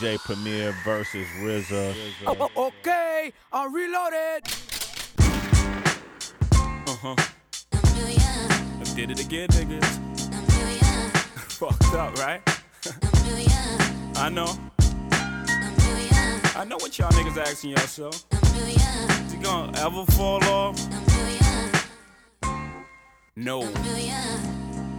DJ Premier versus RZA. Oh, oh, okay, I'm reloaded. Uh huh. I did it again, niggas. Fucked up, right? I know. I know what y'all niggas asking yourself. Is he gonna ever fall off? No.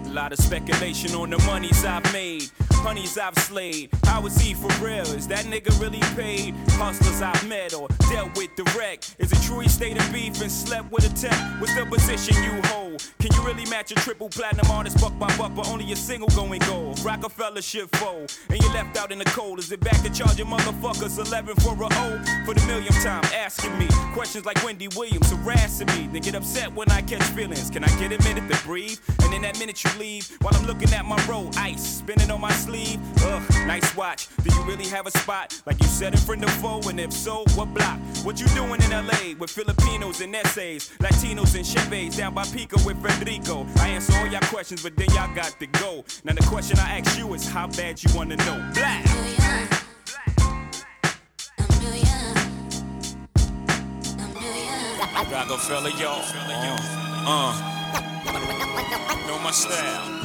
A lot of speculation on the monies I've made, honeys I've slayed. How is he for real? Is that nigga really paid? Hustlers I've met or dealt with direct. Is it true he stayed beef and slept with a tech? What's the position you hold? Can you really match a triple platinum artist buck by buck, but only a single going gold? Rockefeller shit fold, and you're left out in the cold. Is it back to charging motherfuckers 11 for a O? For the millionth time, asking me questions like Wendy Williams harassing me. They get upset when I catch feelings. Can I get a minute to breathe? And in that minute you leave, while I'm looking at my roll, ice spinning on my sleeve. Ugh, nice watch. Do you really have a spot like you said in front of foe? And if so, what block? What you doing in LA with Filipinos and essays, Latinos and Chevys down by Pico with Federico? I answer all y'all questions, but then y'all got to go. Now the question I ask you is how bad you wanna know? Black. Rockefeller, y'all. Uh. Know my style.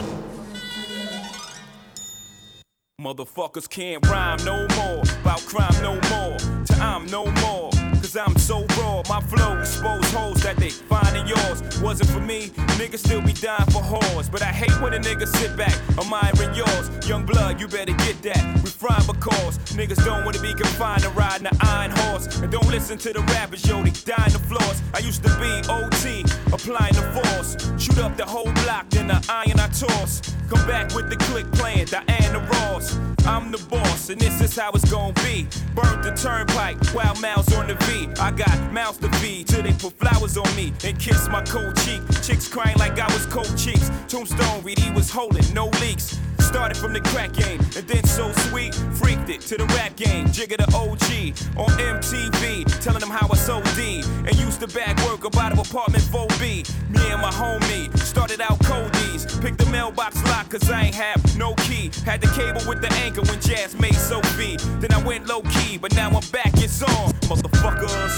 Motherfuckers can't rhyme no more. About crime no more. To I'm no more. Cause I'm so raw. My flow expose holes that they find in yours. Wasn't for me, niggas still be dying for whores. But I hate when a nigga sit back, admiring yours. Young blood, you better get that. We Refine because niggas don't wanna be confined to riding an iron horse. And don't listen to the rappers, yo, they dying the floors. I used to be OT, applying the force. Shoot up the whole block, then the iron I toss. Come back with the click playing Diana Ross. I'm the boss, and this is how it's gonna be. Burnt the turnpike, wild mouths on the V. I got mouths to feed till they put flowers on me and kiss my cold cheek. Chicks crying like I was cold cheeks. Tombstone read he was holding, no leaks. Started from the crack game, and then so sweet, freaked it to the rap game. Jigga the OG on MTV, telling them how I sold D. And used to bag work up out of apartment 4B. Me and my homie started out coldies. Picked the mailbox lock, cause I ain't have no key. Had the cable with the anchor when Jazz made Sophie. Then I went low key, but now I'm back, it's on, motherfuckers.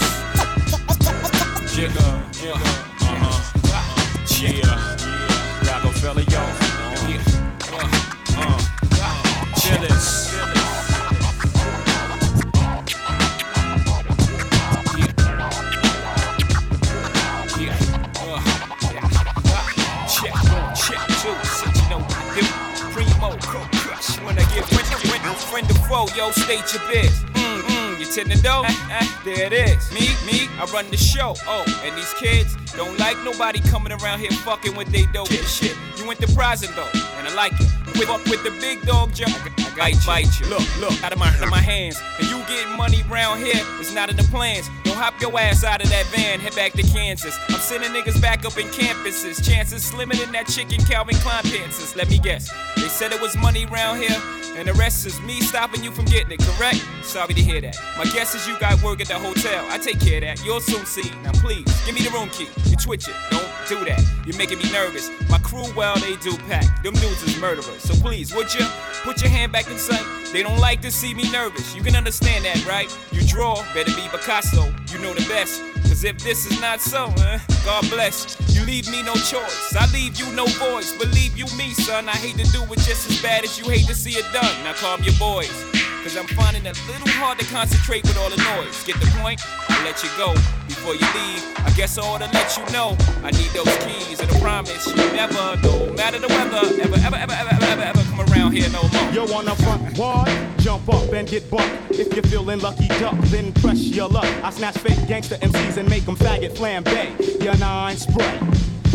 Jigga, jigga, uh-huh. Yeah, Rockefeller, y'all. Friend, friend of foe, yo, state your biz. Mm, mm, you tend to know? There it is. Me, me, I run the show. Oh, and these kids don't like nobody coming around here fucking with they dope shit. You prison though, and I like it. With, with the big dog jump, I, got I bite you. Look, look, out of my, out of my hands. And you getting money round here, it's not in the plans. Don't hop your ass out of that van, head back to Kansas. I'm sending niggas back up in campuses. Chances slimmer than that chicken Calvin Klein pants. Let me guess. They said it was money round here. And the rest is me stopping you from getting it, correct? Sorry to hear that. My guess is you got work at the hotel. I take care of that. You'll soon see. Now please, give me the room key. You twitch it. Don't do that. You're making me nervous. My crew, well, they do pack. Them dudes is murderers. So please, would you put your hand back in sight? They don't like to see me nervous. You can understand that, right? You draw, better be Picasso. You know the best. Cause if this is not so, God bless. You leave me no choice. I leave you no voice. Believe you me, son. I hate to do it just as bad as you hate to see it done. Now calm your boys. Cause I'm finding it a little hard to concentrate with all the noise. Get the point? I'll let you go before you leave. I guess I ought to let you know I need those keys and I promise you never, no matter the weather, ever, ever, ever, ever, ever, ever, ever come around here no more. Yo, on the front ward, jump up and get bucked. If you're feeling lucky duck, then press your luck. I snatch fake gangster MCs and make them faggot flambe. Your nine spray.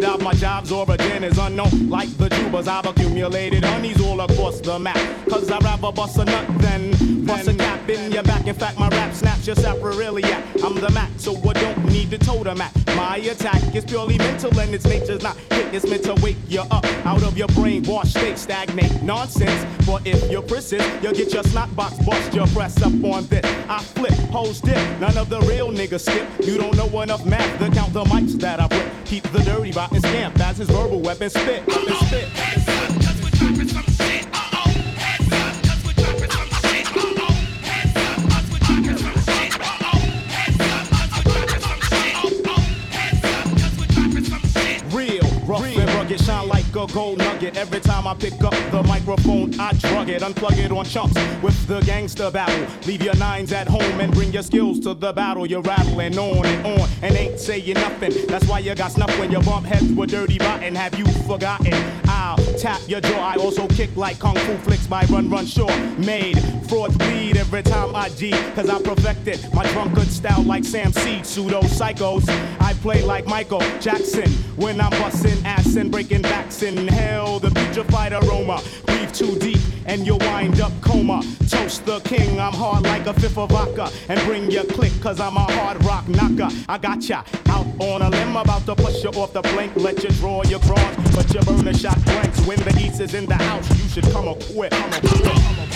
dive. My job's origin is unknown, like the. Cause I've accumulated honeys all across the map. Cause I'd rather bust a nut than bust a cap in your back. In fact, my rap snaps your sacroiliac. I'm the Mac, so I don't need to totem at. My attack is purely mental and its nature's not hit. It's meant to wake you up out of your brainwash state. Stagnate nonsense. For if you're persist, you'll get your snot box bust. Your press up on this. I flip, hoes dip. None of the real niggas skip. You don't know enough math to count the mics that I rip. Keep the dirty rotten scamp as his verbal weapon spit. Weapon spit. A gold nugget. Every time I pick up the microphone, I drug it, unplug it on chunks with the gangster battle. Leave your nines at home and bring your skills to the battle. You're rattling on and on and ain't saying nothing. That's why you got snuff when your bump heads were dirty rotten. Have you forgotten? I'll tap your jaw. I also kick like kung fu flicks by Run Run Shaw. Made frauds bleed every time I G, cause I perfected my drunkard style like Sam Seed. Pseudo psychos. I play like Michael Jackson when I'm busting ass and breaking backs. Inhale the putrefied aroma. Breathe too deep and you'll wind up coma. Toast the king, I'm hard like a fifth of vodka. And bring your click, cause I'm a hard rock knocker. I got ya out on a limb, about to push you off the plank. Let you draw your cross, but you burn the shot blanks. When the east is in the house, you should come a quit. Come a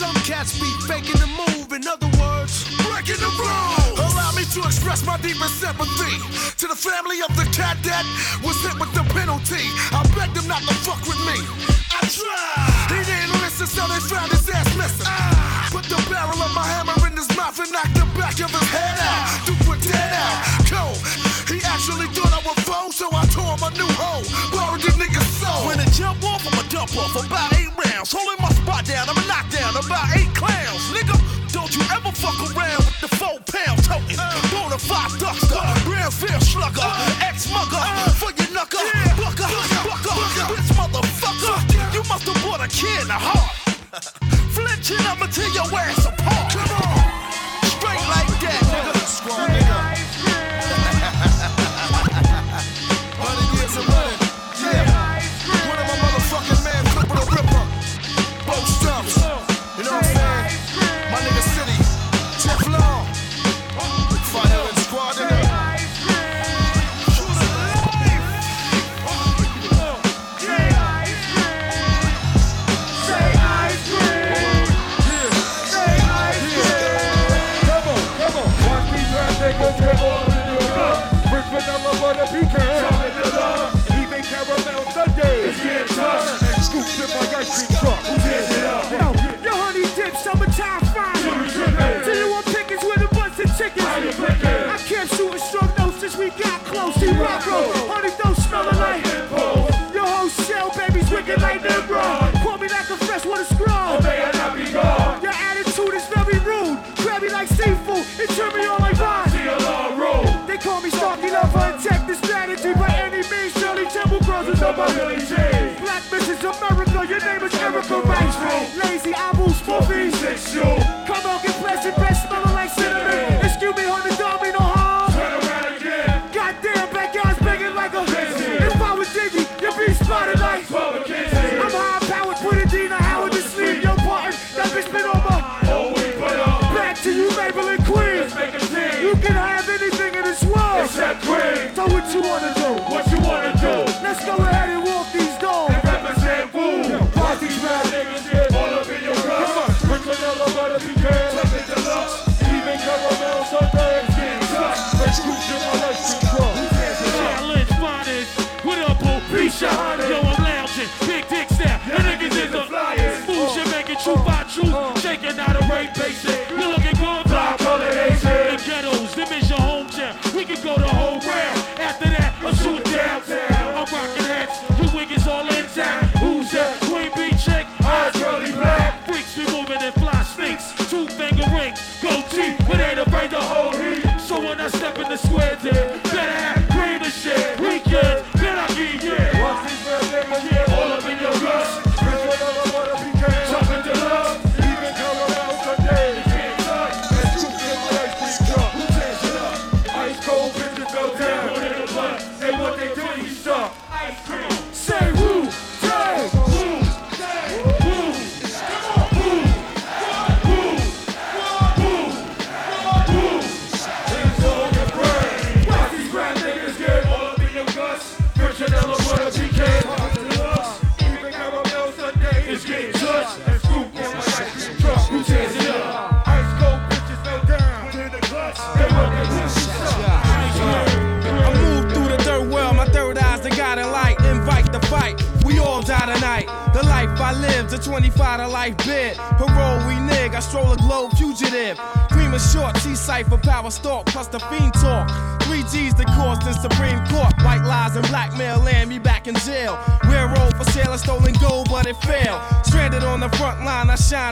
some cats be faking the move, in other words, breaking the rules. Allow me to express my deepest sympathy to the family of the cat that was hit with the penalty. I begged him not to fuck with me. I tried. He didn't listen, so they found his ass missing. Ah. Put the barrel of my hammer in his mouth and knocked the back of his head out. Duke went dead out. Cold. He actually thought I was foe, so I tore him a new hole. Borrowed the nigga's soul. When I jump off, I'ma dump off about eight rounds. Holding my spot down, I'm a knockdown about eight clowns. Nigga, don't you ever fuck around with the four pound toting. Bona fide duckster, brown fair slugger, ex mugger, for your knucker, bucker, bucker, bitch motherfucker. You must have bought a kid in the heart. Flinching, I'ma tear your ass apart.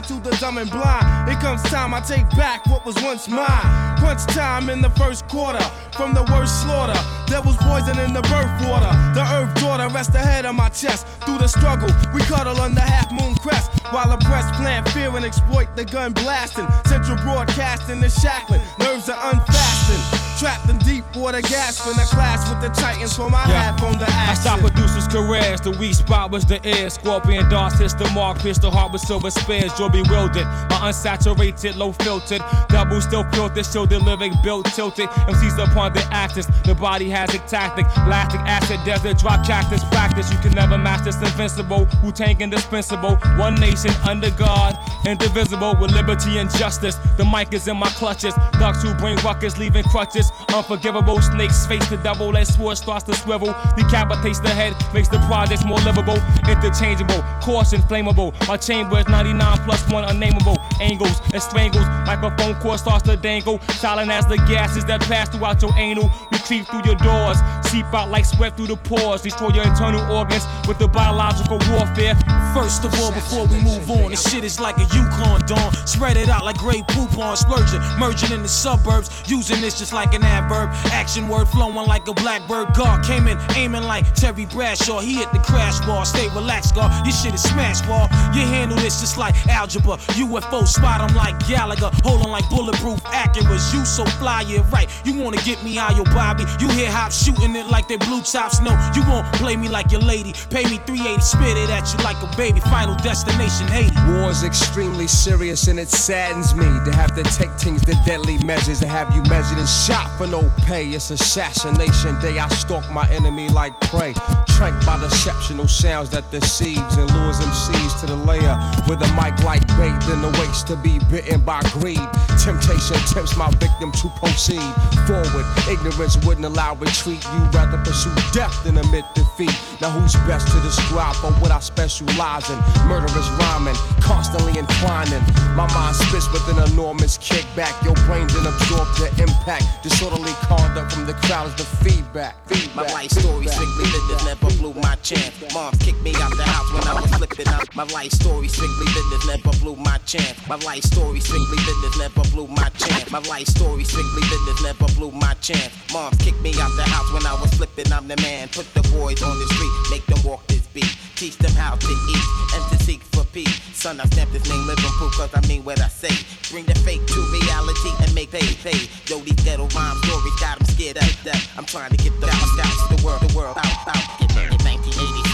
To the dumb and blind. It comes time I take back what was once mine. Crunch time in the first quarter, from the worst slaughter. There was poison in the birth water. The earth daughter rests ahead of my chest. Through the struggle, we cuddle under half moon crest. While the press plant fear and exploit the gun blasting. Central broadcasting is shackling. Nerves are unfastened. Trapped in deep water, gasping. A clash with the titans for my Yeah. half on the I action. stop producers' careers. The weak spot was the ear. Scorpion darts hits the mark. Pierce the heart with silver spears. You're bewildered. My unsaturated, low filtered. Double still filtered. Show the lyric built tilted. MCs upon the axis. The body has a tactic. Lactic acid, desert, drop cactus You can never match this invincible. Wu Tang indispensable. One nation under God. Indivisible with liberty and justice. The mic is in my clutches. Ducks who bring ruckus, leaving crutches. Unforgivable snakes face the devil as sword starts to swivel. Decapitates the head, makes the projects more livable. Interchangeable, caution flammable. My chamber is 99 plus one unnameable. Angles and strangles. Microphone cord starts to dangle. Silent as the gases that pass throughout your anal. We creep through your doors. Seep out like sweat through the pores. Destroy your internal organs with the biological warfare. First of all, before we move on, this shit is like a Yukon dawn. Spread it out like great poop on splurging, merging in the suburbs. Using this just like an adverb. Action word flowing like a blackbird. God came in aiming like Terry Bradshaw. He hit the crash wall. Stay relaxed, God. Your shit is smash wall. You handle this just like algebra. UFO spot 'em like Gallagher. Holding like bulletproof Acuras. You so fly, yeah, right. You wanna get me out, your Bobby. You hear hop shooting it like they blue tops. No, you won't play me like your lady. Pay me 380, spit it at you like a baby. Final destination Haiti. War's extremely serious and it saddens me to have to take things to deadly measures to have you measured and shot for no pay. It's assassination day. I stalk my enemy like prey. Tranked by deceptional sounds that deceives and lures MCs to the lair with a mic like bait, then awaits to be bitten by greed. Temptation tempts my victim to proceed forward. Ignorance wouldn't allow retreat. You'd rather pursue death than admit defeat. Now who's best to describe for what I specialize Murderous rhyming, constantly inclining. My mind spits with an enormous kickback. Your brain then absorb the impact. Disorderly conduct from the crowd is the feedback. feedback My life story strictly business never blew my chance. Mom kicked me out the house when I was flipping out. My life story strictly business never blew my chance. My life story strictly business never blew my chance. My life story strictly business never blew my chance. Mom kicked me out the house when I was flipping. I'm the man. Put the boys on the street, make them walk this beat. Teach them how to eat and to seek for peace. Son, I stamp this name Liverpool cause I mean what I say. Bring the fake to reality and make pay pay. Yo, these ghetto rhymes, stories got them scared up. I'm trying to get the out, out, the world, the world out, out. Get 1980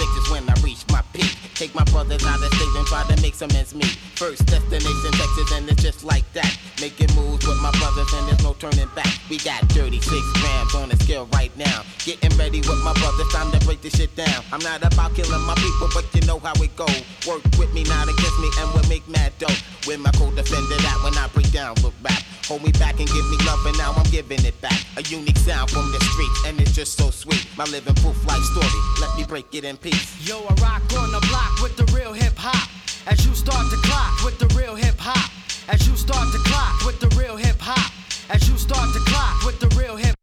Take my brothers out of state and try to make some ends meet. First destination Texas and it's just like that. Making moves with my brothers and there's no turning back. We got 36 grams on the scale right now. Getting ready with my brothers, time to break this shit down. I'm not about killing my people, but you know how it go. Work with me, not against me, and we'll make mad dough. With my co-defender that when I break down with rap. Hold me back and give me love, and now I'm giving it back. A unique sound from the street, and it's just so sweet. My living proof life story, let me break it in peace. Yo, I rock on the block with the real hip hop. As you start to clock with the real hip hop. As you start to clock with the real hip hop. As you start to clock with the real hip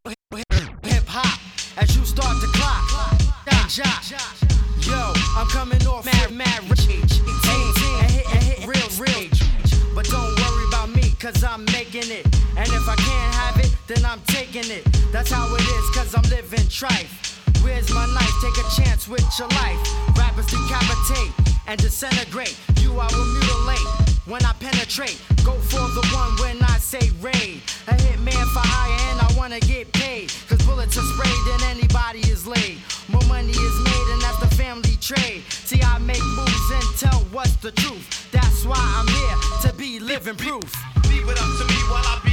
hip hop. As you start to clock. Yo, I'm coming off mad, mad rage. And hit, and hit, real, real. But don't worry about me, cause I'm making it. And if I can't have it, then I'm taking it. That's how it is, cause I'm living trife. Where's my knife? Take a chance with your life. Rappers decapitate and disintegrate. You I will mutilate when I penetrate. Go for the one when I say raid. A hitman for hire and I wanna get paid. Cause bullets are sprayed and anybody is laid. More money is made and that's the family trade. See, I make moves and tell what's the truth. That's why I'm here to be living proof. Leave it up to me while I be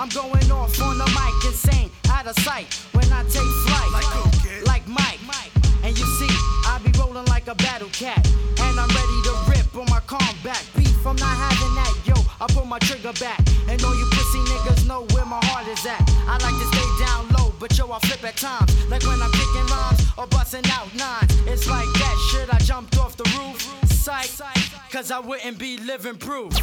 I'm going off on the mic, insane, out of sight. When I take flight, like, Mike. And you see, I be rolling like a battle cat. And I'm ready to rip on my combat. Beef, I'm not having that, yo. I pull my trigger back. And all you pussy niggas know where my heart is at. I like to stay down low, but yo, I flip at times. Like when I'm kicking rhymes or busting out nines. It's like that shit, I jumped off the roof. Sight, cause I wouldn't be living proof.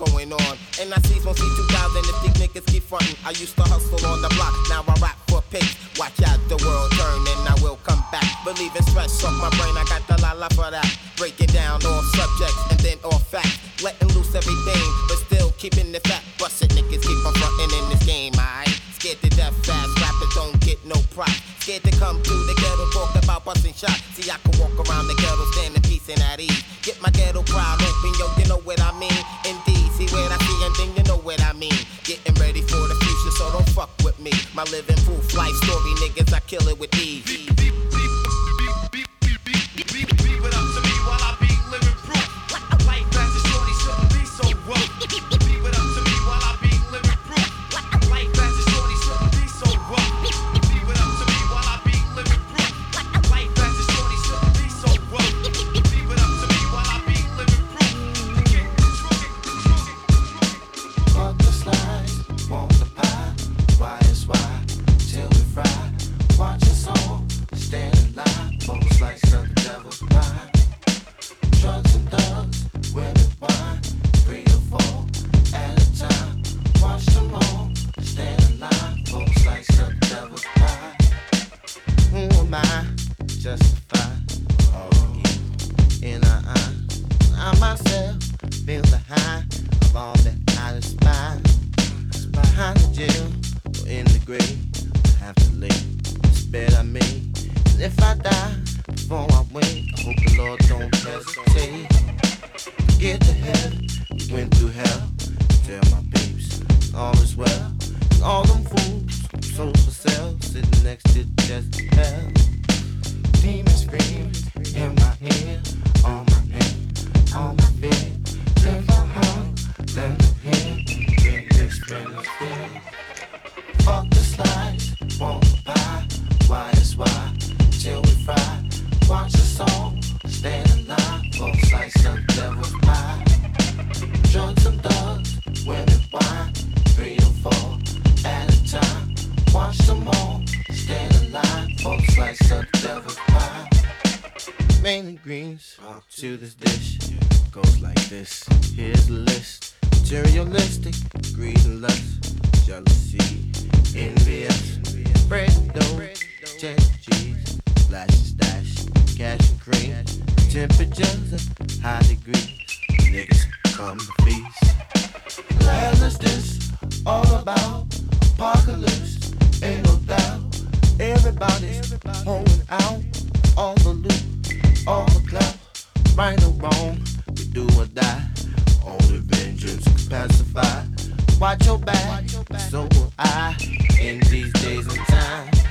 Going on? And I see from C2000 if these niggas keep frontin'. I used to hustle on the block, now I rap for pace. Watch out, the world turn and I will come back. Believe in stress off my brain, I got the la la for that. Breaking down all subjects and then all facts. Letting loose everything, but still keeping the fact. Busted niggas keep on frontin' in this game, alright? Scared to death fast, rappers don't get no prop. Scared to come through the ghetto, talk about busting shots. See, I can walk around the ghetto, stand in peace and at ease. My living proof life story, niggas, I kill it with ease. to this day. watch your back. So I, in these days and times,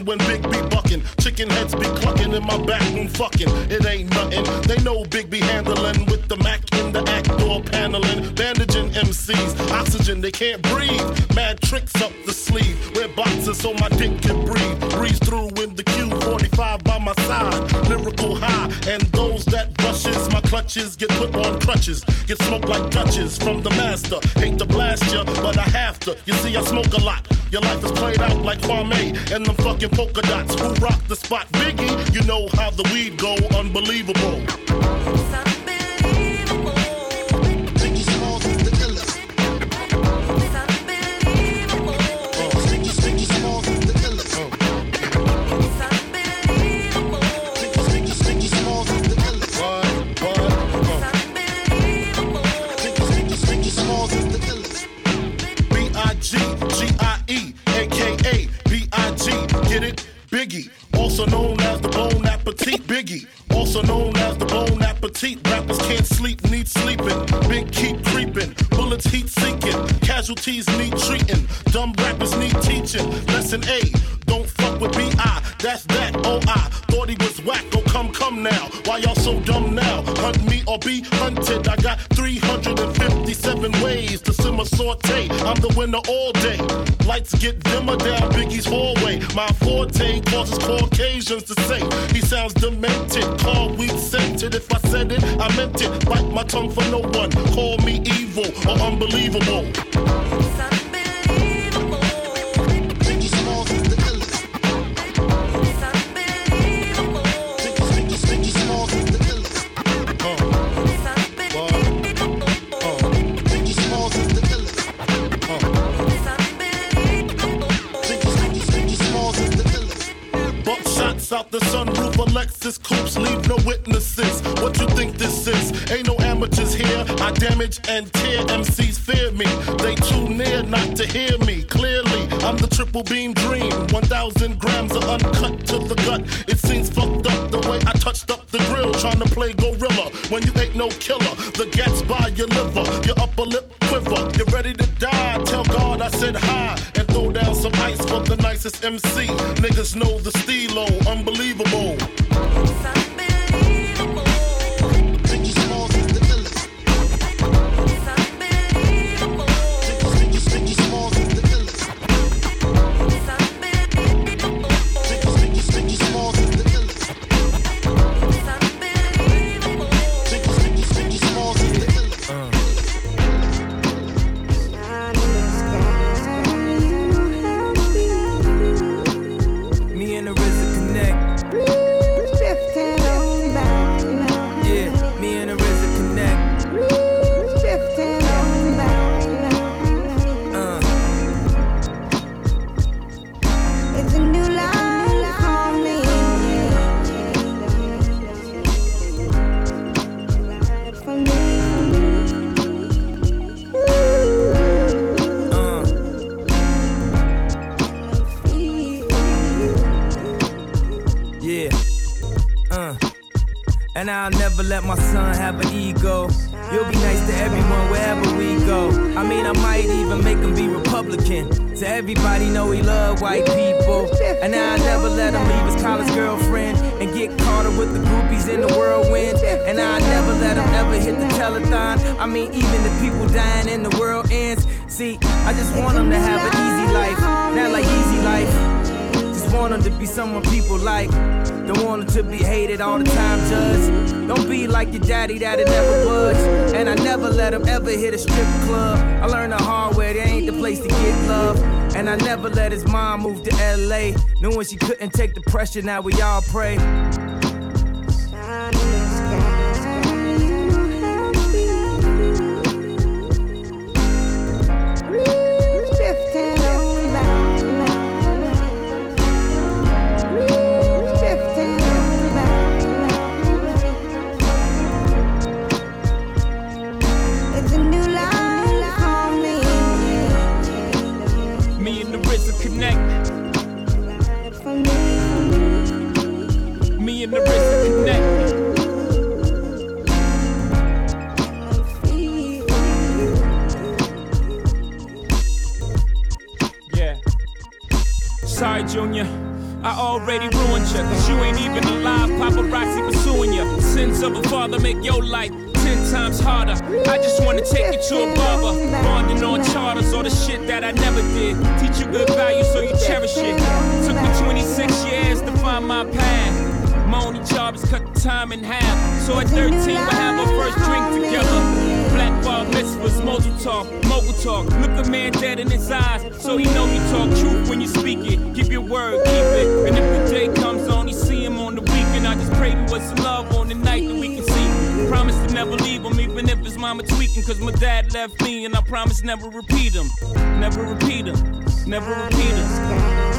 bucking when Big B bucking. Chicken heads be clucking in my back room fucking. It ain't nothing. They know Big B handling with the Mac in the act door paneling. Bandaging MCs. Oxygen, they can't breathe. Mad tricks up the sleeve. Wear boxes so my dick can breathe. Breeze through in the Q45 by my side. Lyrical high. And those that rushes, my clutches get put on crutches. Get smoked like touches from the master. Hate to blast ya, but I have to. You see, I smoke a lot like Kwame and the fucking polka dots who rock the spot. Biggie, you know how the weed go, unbelievable. to the gut. It seems fucked up the way I touched up the grill, trying to play gorilla when you ain't no killer. The gats by your liver, your upper lip quiver. You're ready to die. Tell God I said hi and throw down some ice for the nicest MC. Niggas know the steelo, unbelievable. Never let my son have an ego. You'll be nice to everyone wherever we go. I mean, I might even make him be Republican. To everybody know he love white people. And I'll never let him leave his college girlfriend and get caught up with the groupies in the whirlwind. And I'll never let him ever hit the telethon. I mean, even the people dying in the world ends. See, I just want him to have an easy life, not like easy life. Just want him to be someone people like. Don't want to be hated all the time, judge. Don't be like your daddy that'll never budge. And I never let him ever hit a strip club. I learned the hard way, there ain't the place to get love. And I never let his mom move to LA. Knowing she couldn't take the pressure, now we all pray. Man dead in his eyes, so he know you talk truth when you speak it. Give your word, keep it. And if the day comes on, you see him on the weekend. I just pray was some love on the night that we can see. Promise to never leave him, even if his mama tweaking. Cause my dad left me, and I promise never repeat him. Never repeat him. Never repeat him.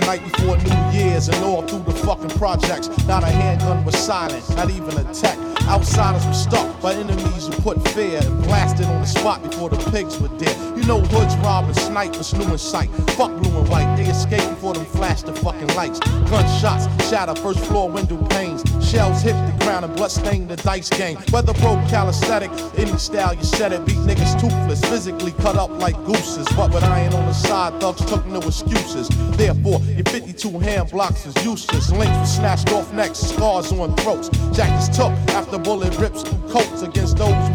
The night before New Year's and all through the fucking projects. Not a handgun was silent, not even a tech. Outsiders were stuck by enemies who put fear and blasted on the spot before the pigs were dead. You know hoods rob and snipe was new in sight. Fuck blue and white, they escaped before them flashed the fucking lights. Gunshots shatter first floor window panes. Shells hit the ground and blood stained the dice game. Whether pro calisthenic, any style you said it, beat niggas toothless, physically cut up like gooses. But with iron on the side, thugs took no excuses. Therefore, your 52 hand blocks is useless. Links were snatched off necks, scars on throats. Jackets took after bullet rips coats against those who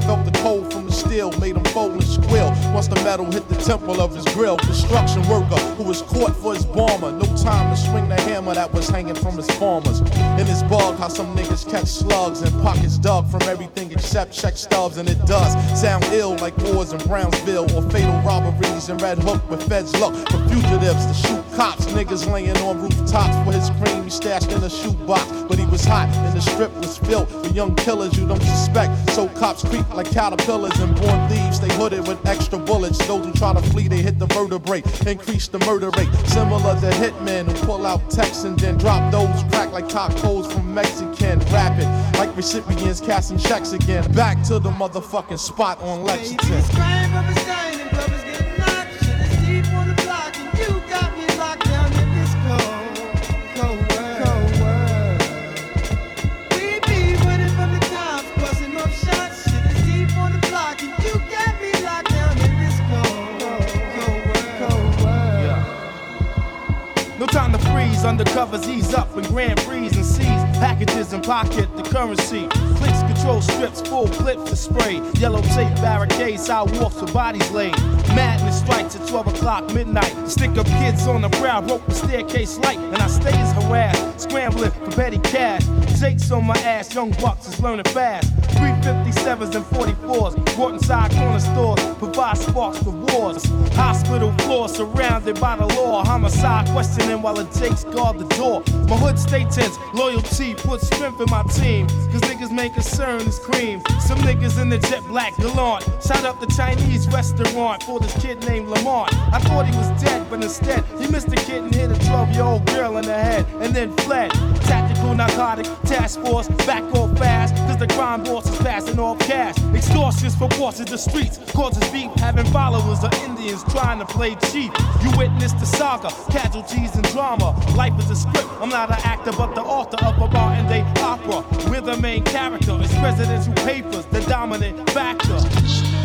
steel, made him fold and squeal. Once the metal hit the temple of his grill, construction worker who was caught for his bomber. No time to swing the hammer that was hanging from his farmers. In his bug, how some niggas catch slugs and pockets dug from everything except check stubs, and it does sound ill like wars in Brownsville or fatal robberies in Red Hook with feds look for fugitives to shoot cops. Niggas laying on rooftops for his cream he stashed in a shoebox, but he was hot and the strip was filled with young killers you don't suspect. So cops creep like caterpillars and born thieves. They hooded with extra bullets. Those who try to flee, they hit the vertebrae, increase the murder rate. Similar to hitmen who pull out texts and then drop those crack like tacos from Mexican. Rapping like recipients casting checks again. Back to the motherfucking spot on Lexington. Undercovers ease up and Grand Prix and seize packages and pocket the currency. Clicks control strips, full clips spray. Yellow tape barricades, sidewalks with bodies laid. Madness strikes at 12 o'clock midnight. Stick up kids on the prowl, rope the staircase light, and I stay as harassed, scrambling for petty cash. Jake's on my ass, young bucks is learning fast. 357s and 44s, brought inside corner stores, provide sparks for wars. Hospital floor surrounded by the law, homicide questioning while the Jakes guard the door. My hood stay tense, loyalty puts strength in my team, cause niggas make concern is cream. Some niggas in the jet black Galant, shot up the Chinese restaurant for this kid named Lamont. I thought he was dead, but instead he missed a kid and hit a 12 year old girl in the head and then fled. Narcotic task force, back off fast, cause the crime boss is passing off cash. Extortions for bosses the streets, causes beef, having followers of Indians trying to play cheap. You witness the saga, casualties and drama. Life is a script, I'm not an actor, but the author of a Martin Day opera. We're the main character, it's presidential papers, the dominant factor.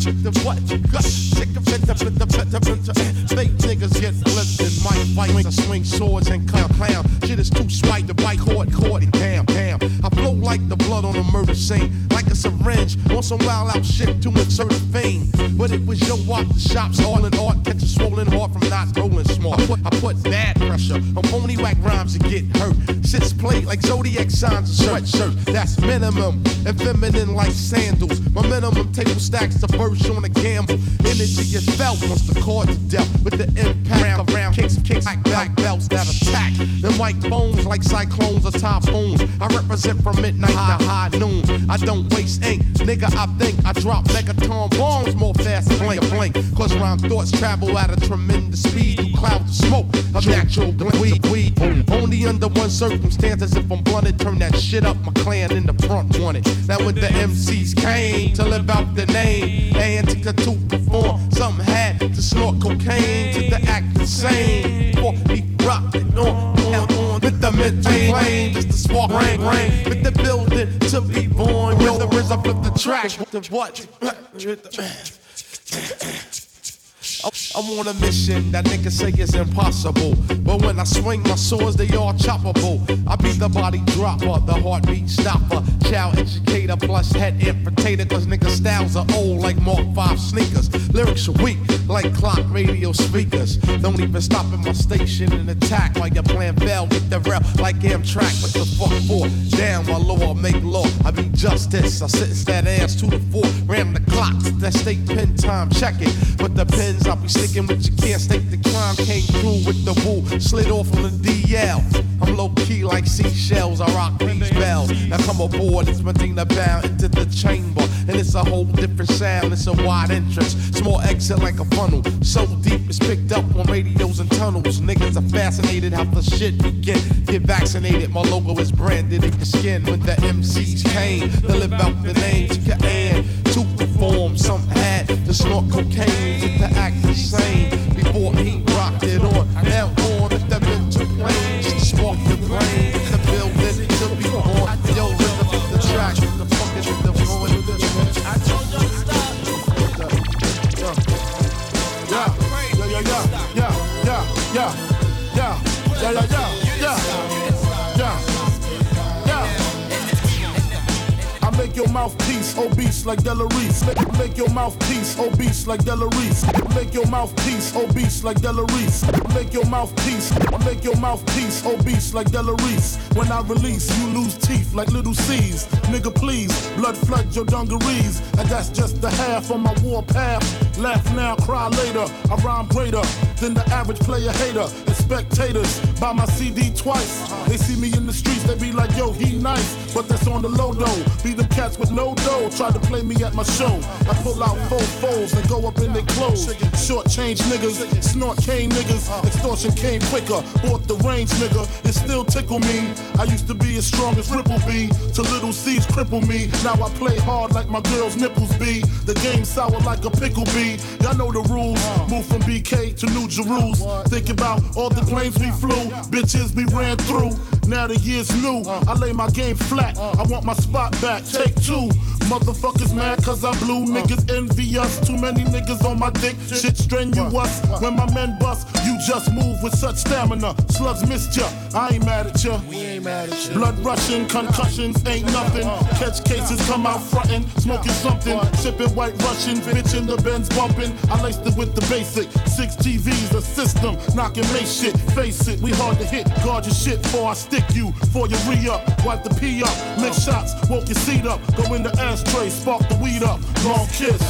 the track, the what you got. Sick of it, the the the the Fake niggas get flipped and might fight. I swing swords and clown clown. Shit is too spite to bite, court, court, and damn, damn. I flow like the blood on a murder scene, like a syringe on some wild out shit to insert fame. But it was your walk, the shops, all in art, catch a swollen heart from not rolling smart. I put, I put bad pressure on phony whack rhymes to get hurt. Shit's played like zodiac signs and sweatshirts. That's minimum and feminine like sandals. My minimum table stacks the first on a gamble. Energy is felt once the card's dealt with the impact around, around kicks, kicks, black, black belts that attack. Them white bones like cyclones or typhoons. I represent from midnight to high noon. I don't waste ink, nigga. I think I drop megaton bombs more fast than blink, blink. Cause rhyme thoughts travel at a tremendous speed through clouds of smoke. A natural weed, weed. Only under one circumstance, as if I'm blunted, turn that shit up. My clan in the front wanted. Now when the MCs came to live out the name, and to to perform, Something had to snort cocaine to the act insane. For he rocked it on, on, on with the mental plane, just the spark rain, rain with the building to be born. With the RZA flip the track, the what? Thank you. I'm on a mission that niggas say is impossible. But when I swing my swords, they all choppable. I be the body dropper, the heartbeat stopper, child educator plus head amputator. Cause niggas styles are old like Mark 5 sneakers. Lyrics are weak like clock radio speakers. Don't even stop at my station and attack while your plan fail. with the rail like Amtrak. What the fuck for? Damn, my law make law. I be justice. I sentence that ass two to floor. Ram the clocks. That state pen time. Check it. But the pens I'll be sticking with you can't state the crime. Came through with the woo. Slid off on the DL. I'm low key like seashells. I rock these bells. Now come aboard. It's Medina bound into the chamber. And it's a whole different sound. It's a wide entrance. Small exit like a funnel. So deep it's picked up on radios and tunnels. Niggas are fascinated how the shit begin. Get Get vaccinated. My logo is branded in your skin. When the MCs came to live out the names and to perform. Some had to snort cocaine to act the same. Before he rocked it on. Now on if the mental plane. Just spark your brain. The building to be born. Yo, rhythm the track. The fuck is the point? I told you to stop. Yeah, yeah, yeah, yeah, yeah, yeah, yeah, yeah, yeah, yeah, make your mouthpiece obese like Delarice. Make, make your mouthpiece obese like Delarice. Make your mouthpiece obese like Delarice. Make your mouthpiece. Make your mouthpiece obese like Delarice. When I release, you lose teeth like little C's. Nigga, please, blood flood your dungarees. And that's just the half on my war path. Laugh now, cry later. I rhyme greater than the average player hater. And spectators buy my CD twice. They see me in the streets, they be like, yo, he nice. But that's on the low though. Be them with no dough. Try to play me at my show. I pull out four foes and go up in their clothes. Short change niggas, snort cane niggas. Extortion came quicker. Bought the range nigga. It still tickle me. I used to be as strong as Ripple B. To little C's cripple me. Now I play hard like my girl's nipples be. The game sour like a pickle bee. Y'all know the rules. Move from BK to New Jerusalem. Think about all the planes we flew. Bitches we ran through. Now the year's new. I lay my game flat. I want my spot back. Take two. Motherfuckers mad cause I blew. Niggas envy us. Too many niggas on my dick. Shit strenuous. When my men bust, you just move with such stamina. Slugs missed ya. I ain't mad at ya. We ain't mad at ya. Blood rushing, concussions ain't nothing. Catch cases, come out frontin', smoking something. Sipping white Russian, bitch in the Benz bumping. I laced it with the basic. Six TVs, a system, knocking make shit. Face it, we hard to hit. Guard your shit before I stick you. For your re up, wipe the pee up. Lick shots, woke your seat up. Go in the ashtray, spark the weed up. Long kiss.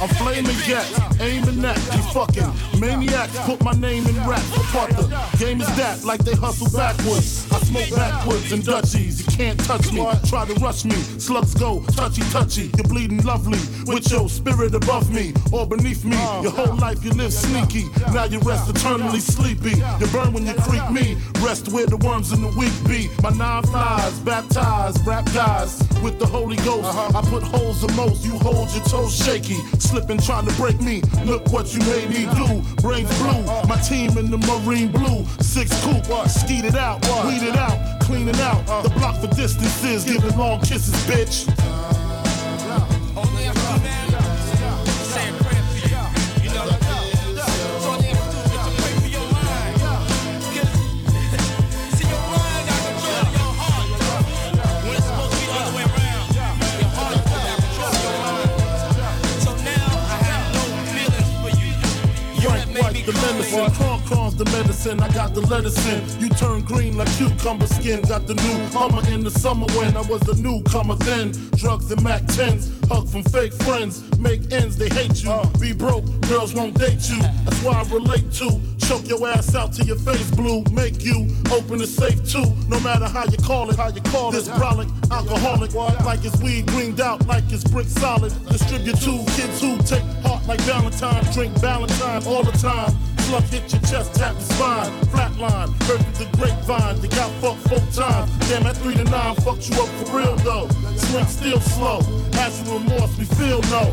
Uh, I'm flaming jets, aiming at these fucking maniacs. Put my name in rap. What the game is that? Like they hustle backwards. I smoke backwards and Dutchies. You can't touch me. Try to rush me. Slugs go touchy touchy. You're bleeding lovely with your spirit above me or beneath me. Your whole life you live sneaky. Now you rest eternally sleepy. You burn when you creep me. Rest where the worms in the weak be. My nine flies, baptized, rap guys with the Holy Ghost. I put holes the most. You hold your toes shaky. Slipping, trying to break me. Look what you made me do. Brains blue. My team in the marine blue. Six coupe. Skeet it out. Weed it out. Clean it out. The block for distances. Giving long kisses, bitch. Medicine. Corn corn's the medicine. I got the lettuce in. You turn green like cucumber skin. Got the new Hummer in the summer when I was a newcomer then. Drugs and Mac 10s. Hug from fake friends. Make ends, they hate you. Uh. Be broke, girls won't date you. That's why I relate to. Choke your ass out till your face blue. Make you open the safe too. No matter how you call it, how you call this brolic, alcoholic, like it's weed greened out, like it's brick solid. Distribute to kids who take heart like Valentine, drink Valentine all the time. Sluck hit your chest, tap the spine. Flatline, heard through the grapevine. They got fucked four times. Damn, at three to nine fucked you up for real though. Swing still slow. Has remorse, we feel no.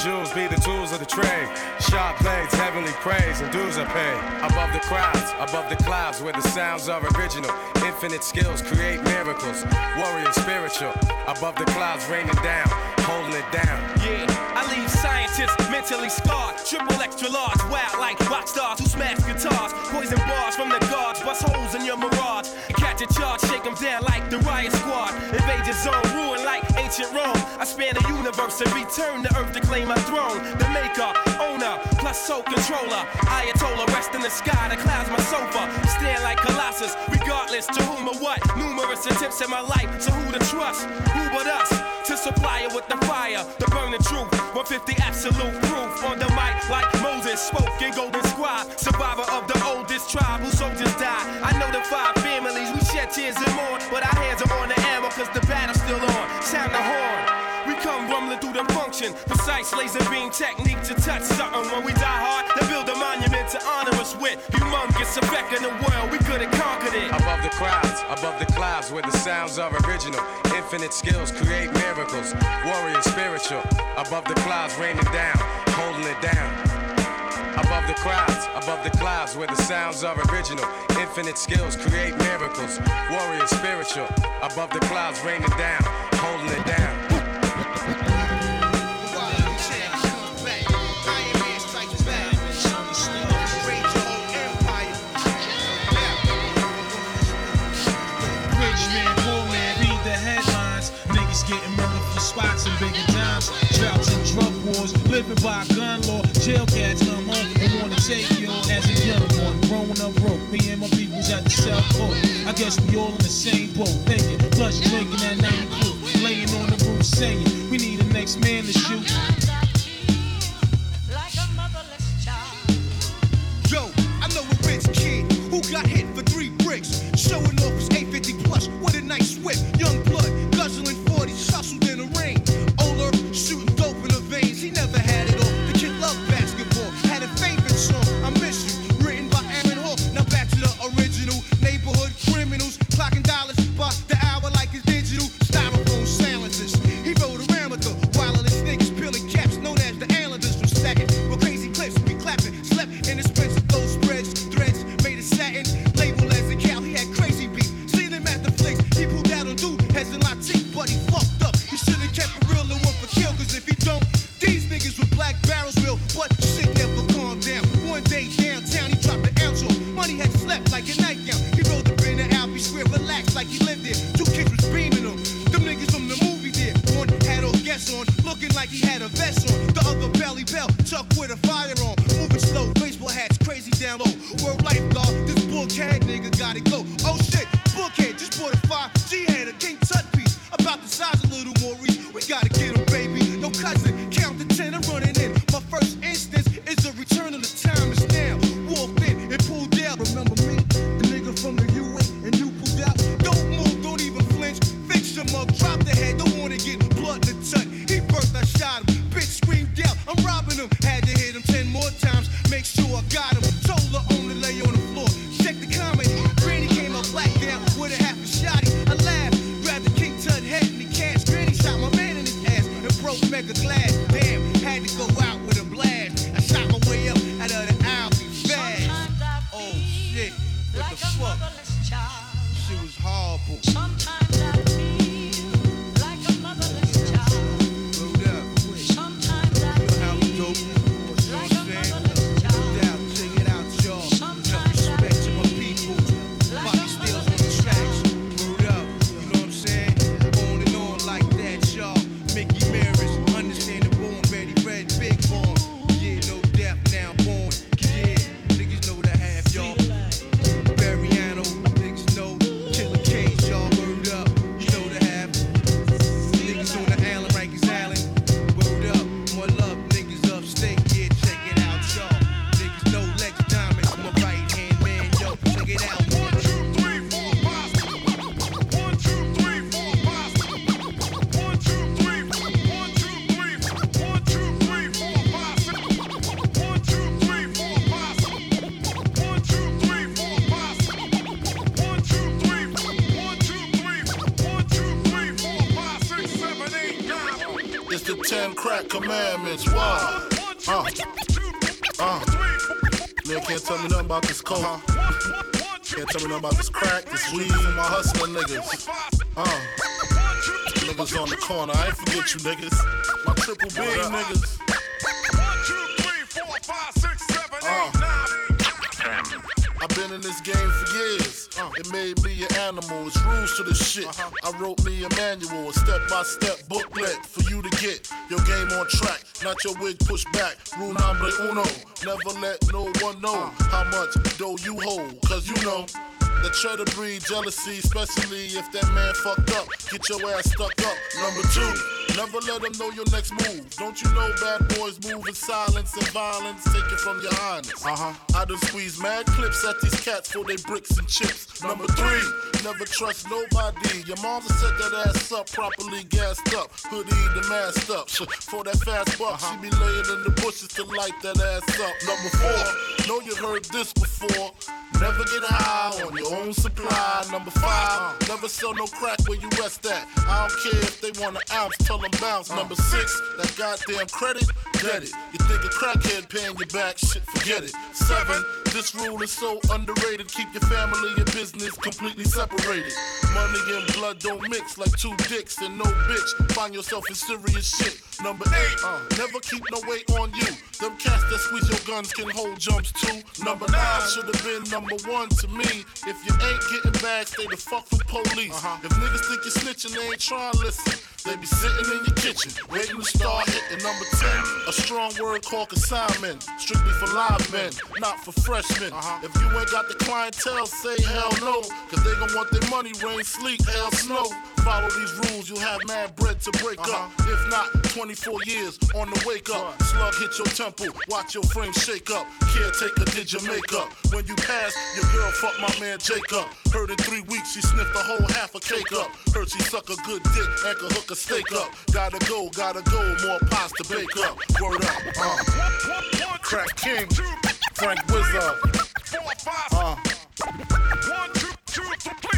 jewels be the tools of the trade. Sharp blades, heavenly praise, and dues are paid. Above the crowds, above the clouds, where the sounds are original. Infinite skills create miracles. Warrior spiritual. Above the clouds, raining down, holding it down. Yeah, I leave scientists mentally scarred. Triple extra large, wild like rock stars who smash guitars. Poison bars from the guards, bust holes in your mirage. Catch a charge, shake them down like the riot squad. Invade your zone, ruin like ancient Rome. I span the universe and return to earth to claim my throne. The maker, owner, plus soul controller. Ayatollah, rest in the sky, the clouds my sofa. Stand like Colossus, regardless to whom or what. Numerous attempts in my life, so who to trust? Who but us? To supply it with the fire, the burning truth. 150 absolute proof on the mic, like Moses spoke in Golden Squad. Survivor of the oldest tribe whose soldiers died. Laser beam technique to touch something. When we die hard, they build a monument to honor us with. Humongous effect in the world, we could have conquered it. Above the crowds, above the clouds, where the sounds are original. Infinite skills create miracles. Warrior spiritual. Above the clouds, raining down, holding it down. Above the crowds, above the clouds, where the sounds are original. Infinite skills create miracles. Warrior spiritual. Above the clouds, raining down, holding it down. Living by gun law. Jail cats come home and wanna take you as a young one. Growing up broke, me and my peoples at the cell phone. I guess we all in the same boat, thinking, plus drinking that name crew. Laying on the roof saying, we need a next man to shoot. Yo, I know a rich kid who got hit for three bricks. Showing off his 850 plus with a nice whip. Young tell me nothing about this coke. Can't tell me nothing about this crack, this weed my hustling niggas. Uh. Niggas on the corner, I ain't forget you niggas. My triple B niggas. Uh. I've been in this game for years. It made me an animal. It's rules to this shit. I wrote me a manual, a step by step booklet for you to get your game on track. Not your wig pushed back. Rule number uno. Never let no one know how much dough you hold. Cause you know. The cheddar breed jealousy, especially if that man fucked up. Get your ass stuck up. Number two, never let them know your next move. Don't you know bad boys move in silence and violence? Take it from your highness. Uh huh. I done squeeze mad clips at these cats for they bricks and chips. Number three, never trust nobody. Your mama set that ass up properly gassed up. Hoodie the masked up. For that fast buck, she be laying in the bushes to light that ass up. Number four, know you heard this before. Never get high on your own supply. Number five, never sell no crack where you rest at. I don't care if they want an ounce, tell them bounce. Number six, that goddamn credit, get it. You think a crackhead paying you back? Shit, forget it. Seven, this rule is so underrated. Keep your family and business completely separated. Money and blood don't mix like two dicks and no bitch. Find yourself in serious shit. Number eight, uh, never keep no weight on you. Them cats that squeeze your guns can hold jumps too. Number nine should have been number one to me. If you ain't getting back, stay the fuck from police. Uh-huh. If niggas think you're snitching, they ain't trying to listen. They be sitting in your kitchen, waiting to start hitting number 10. A strong word called consignment, strictly for live men, not for freshmen. Uh-huh. If you ain't got the clientele, say hell no. Cause they gon' want their money, rain, sleet, hell, snow. Follow these rules, you'll have mad bread to break up. If not, 24 years on the wake up. Slug hit your temple, watch your frame shake up. Caretaker did your makeup. When you pass, your girl fuck my man Jacob. Heard in three weeks she sniffed a whole half a cake up. Heard she suck a good dick and could hook a steak up. Gotta go, gotta go, more pies to bake up. Word up, uh. Crack King, Frank Wizard. Uh. One, two, two, three,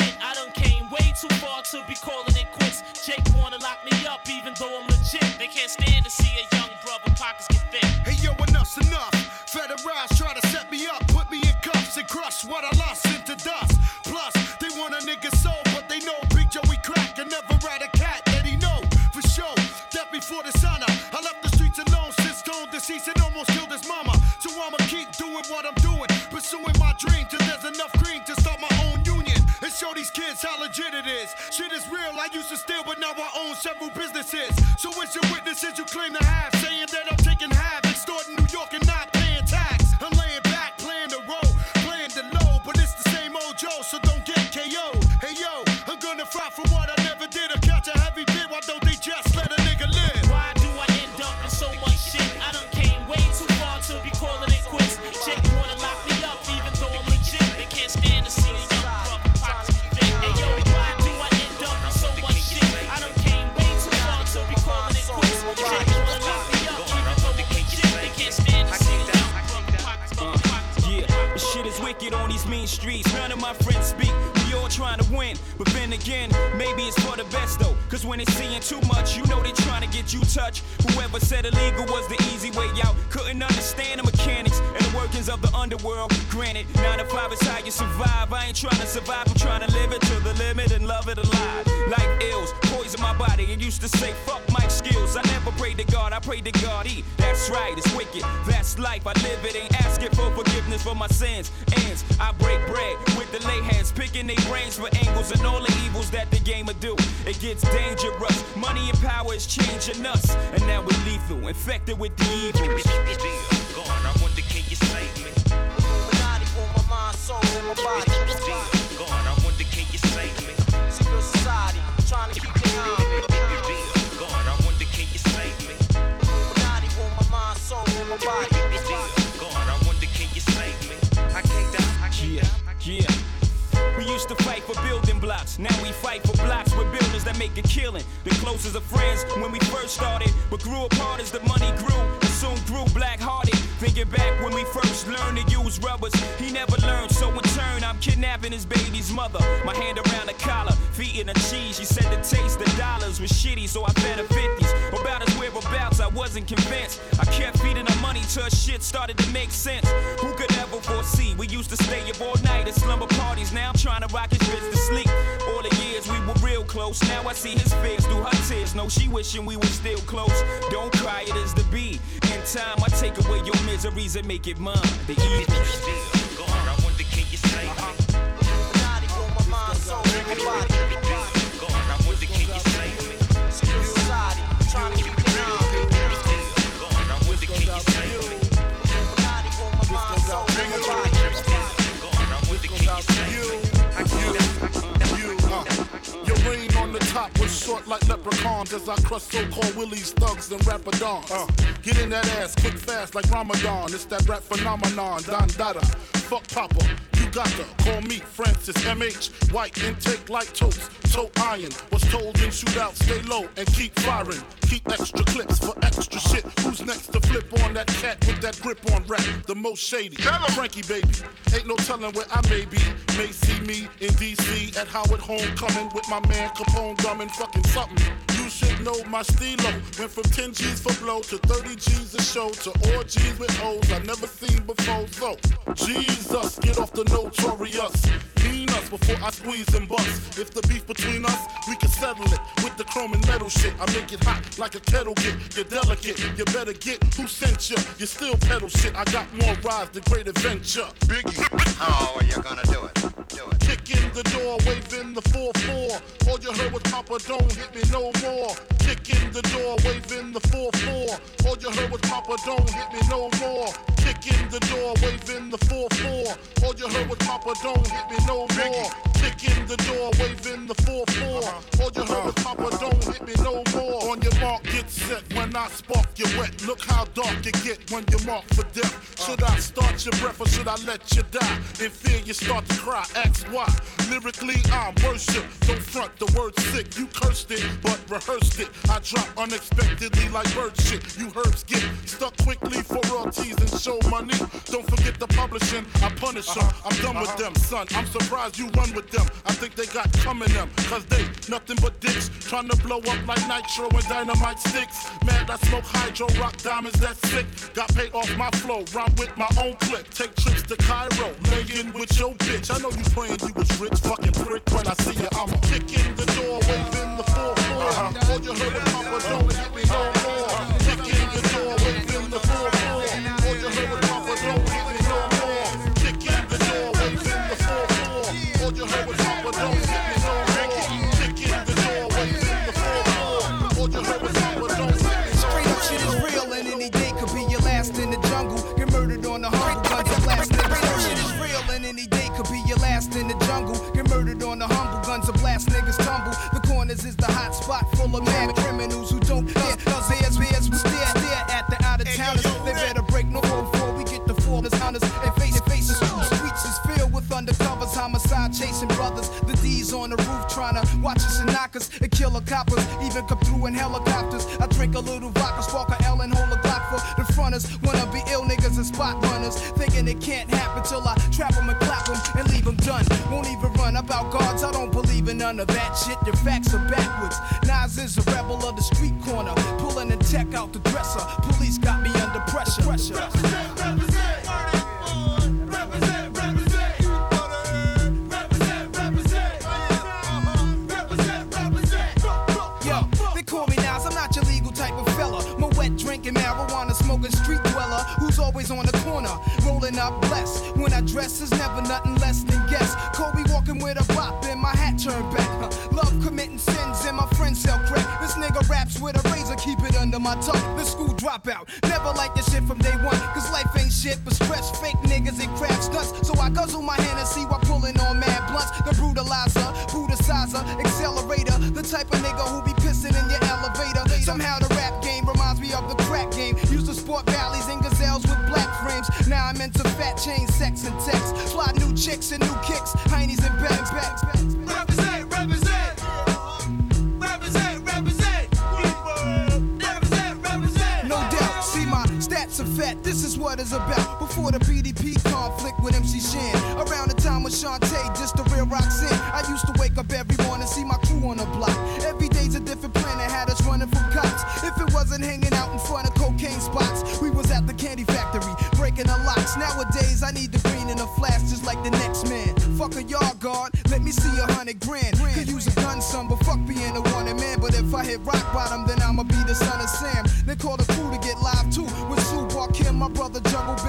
shit? I done came way too far to be calling it quits. Jake wanna lock me up even though I'm legit. They can't stand to see a young brother pockets get thick. Hey yo, enough's enough. Federals try to set me up, put me in cuffs and crush what I lost into dust. Plus, they want a nigga soul, but they know Big Joey crack and never ride is. Shit is real. I used to steal, but now I own several businesses. So it's your witnesses you claim to have, saying that I'm taking half, extorting New trying to win, but then again, maybe it's for the best though. Cause when they seeing too much, you know they trying to get you touched. Whoever said illegal was the easy way out, couldn't understand the mechanics and workings of the underworld. Granted, nine to five is how you survive. I ain't trying to survive, I'm trying to live it to the limit and love it alive. Life ills, poison my body. It used to say, fuck my skills. I never prayed to God, I prayed to God. E. That's right, it's wicked. That's life. I live it, ain't asking for forgiveness for my sins. Ends, I break bread with the lay hands, picking their brains for angles and all the evils that the game will do. It gets dangerous. Money and power is changing us, and now we're lethal, infected with the evils. Soul, and my body. Gone, I wonder can you save me? Secret society, trying to keep me on. Gone, I wonder can you save me? Illuminati for my mind, soul, and my body. Gone, I wonder can you save me? I can't die, I can't Yeah, yeah. We used to fight for building blocks. Now we fight for blocks with builders that make a killing. The closest of friends when we first started, but grew apart as the money grew. And soon grew black hearted. Thinking back when we first learned to use rubbers, he never learned. So in turn, I'm kidnapping his baby's mother. My hand around the collar, feet in the cheese. She said the taste of dollars was shitty, so I fed her 50s. About his whereabouts, I wasn't convinced. I kept feeding her money till her shit started to make sense. Who could ever foresee? We used to stay up all night at slumber parties. Now I'm trying to rock his bitch to sleep. All the years we were real close. Now I see his face through her tears. No, she wishing we were still close. Don't cry, it is the B. In time, I take away your miseries and make it mine. The evils. Gone, I short like leprechauns as I crush so-called willies, thugs, and rapadons. Uh, get in that ass quick fast like Ramadan. It's that rap phenomenon, Don Dada. Fuck Papa, you got to call me Francis MH. White intake like toast, toe iron. Was told in shootout, stay low and keep firing. Keep extra clips for extra shit. Who's next to flip on that cat with that grip on rap? The most shady. Frankie baby, ain't no telling where I may be. May see me in DC at Howard Homecoming with my man Capone gumming fucking something. Should know my stilo. Went from 10 G's for blow to 30 G's a show to orgies with O's I never seen before. So, Jesus, get off the notorious. Mean us before I squeeze and bust. If the beef between us, we can settle it with the chrome and metal shit. I make it hot like a kettle get. You're delicate, you better get who sent you. You still pedal shit. I got more rides than great adventure. Biggie. How are you gonna do it? Do it. Kick in the door, waving the 4-4. All you heard was Papa, don't hit me no more. Kick in the door, waving the 4-4. All you heard was Papa, don't hit me no more. Kick in the door, waving the 4-4. All you heard was Papa, don't hit me no more. Kick in the door, waving the 4-4. All you heard was Papa, don't hit me no more. On your mark, get set. When I spark you wet, look how dark you get when you're marked for death. Should I start your breath or should I let you die? In fear, you start to cry. Ask why. Lyrically, I'm worship. Don't front the word sick. You cursed it, but rehearsed it. I drop unexpectedly like bird shit. You herbs get stuck quickly for royalties and show money. Don't forget the publishing. I punish them. I'm done with uh-huh. them, son. I'm surprised you run with them. I think they got coming them. Cause they nothing but dicks. Trying to blow up like nitro and dynamite sticks. Mad, I smoke hydro, rock diamonds, that's sick. Got paid off my flow, rhyme with my own clip. Take trips to Cairo, laying with your bitch. I know you praying you was rich, fucking prick. When I see you, I'ma kick in the door, waving the 4 4 All you heard was Papa, don't hit me no more. Full of mad criminals who don't care. Cause here's here's we stare, stare at the out of towners. They better break no rule before we get the full hunters and face to faces. Streets is filled with undercovers, homicide chasing brothers. The D's on the roof trying to watch us and knock us and kill the coppers. Even come through in helicopters. I drink a little vodka, spark a L and hold a Glock for the fronters. Wanna be ill niggas and spot runners, thinking it can't happen till I trap them and clap them and leave them done. Won't even run about guards, I don't believe in none of that shit. Your facts are backwards. Nas is a rebel of the street corner, pulling the tech out the dresser. Police got me under pressure. pressure. Yo, they call me Nas, I'm not your legal type of fella. Moët drinking, marijuana smoking street dweller who's always on the corner, rolling up blessed. When I dress is my. The school dropout, never like this shit from day one. Cause life ain't shit but stress, fake niggas and crab stunts. So I guzzle my Hennessy while pulling on mad blunts. The brutalizer, brutalizer, accelerator. The type of nigga who be pissing in your elevator. Somehow the rap game reminds me of the crack game. Used to sport Ballys and gazelles with black frames. Now I'm into fat chain, sex and text. Fly new chicks and new kicks, heinies and bags, bags, is about. Brother Jungle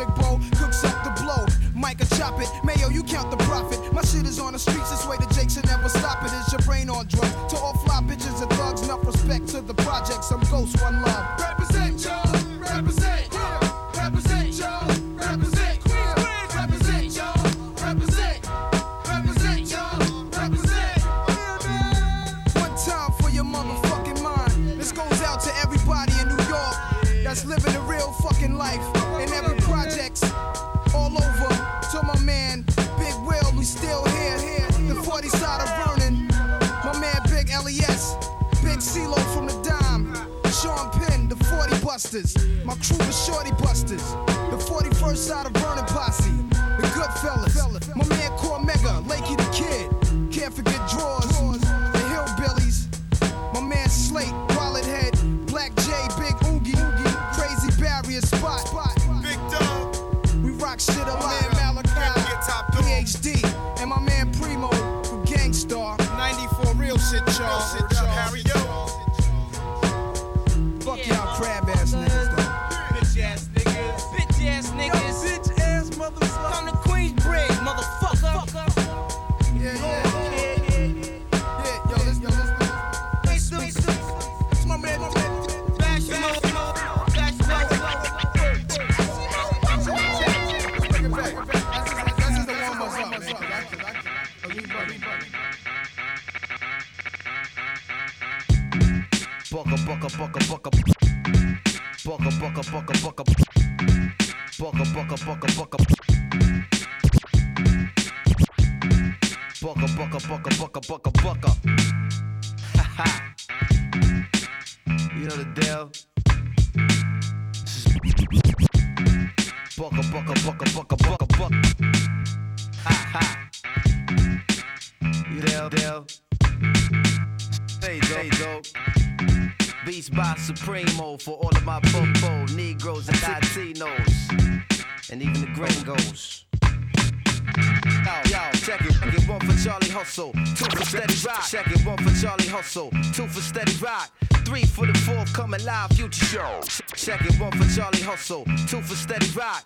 Bugging. Bucka, bucka, bucka, bucka. Bucka, bucka, bucka, bucka. Bucka, bucka, bucka, bucka. Bucka, bucka, bucka, bucka, bucka, bucka. Ha ha. You know the deal. Bucka, bucka, bucka, bucka, bucka, bucka. Ha ha. You deal, deal. Hey, hey. Beats by Su-Primo for all of my popo Negroes and Latinos, and even the gringos. Yo, yo, check it. Check it. One for Charlie Hustle, two for Steady Rock. Check it. One for Charlie Hustle, two for Steady Rock. Three for the forthcoming live future show. Check it. One for Charlie Hustle, two for Steady Rock.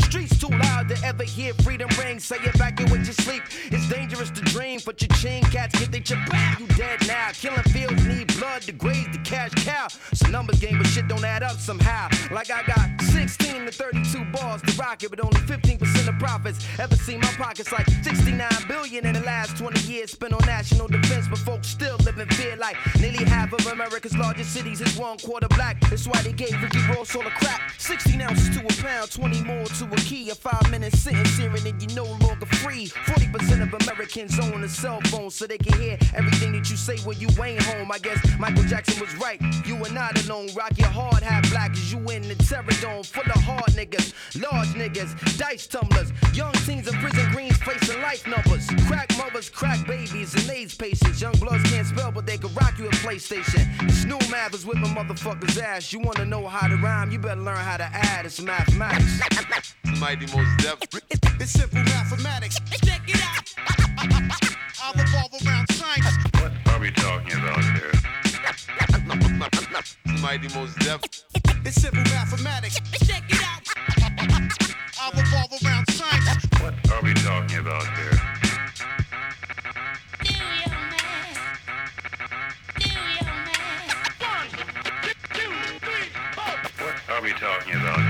Streets too loud to ever hear freedom ring. Say evacuate your sleep. It's dangerous to dream, but your chain cats get they chip back. You dead now. Killing fields need blood to graze the cash cow. It's a numbers game, but shit don't add up somehow. Like I got 16 to 32 bars to rock it, but only 15% of profits. Ever seen my pockets like 69 billion in the last 20 years spent on national defense, but folks still live in fear like nearly half of America's largest cities is one quarter black. That's why they gave Ricky Ross all the crap. 16 ounces to a pound, 20 more to a key. A five minute sentence hearing and you're no longer free. 40% of Americans own a cell phone so they can hear everything that you say when you ain't home. I guess Michael Jackson was right. You are not alone. Rock your hard hat black as you in the terror dome full of hard niggas, large niggas, dice tumblers, young teens in prison greens facing life numbers. Crack mothers, crack babies, and AIDS patients. Young bloods can't spell, but they can rock you a PlayStation. This new math is whipping motherfuckers' ass. You wanna know how to rhyme? You better learn how to add. It's mathematics. Mighty Mos Def. It's simple mathematics. Check it out. I revolve around science. What are we talking about here? Mighty Mos Def. It's simple mathematics. Check it out. I revolve around science. What are we talking about here? What are we talking about here? Yo,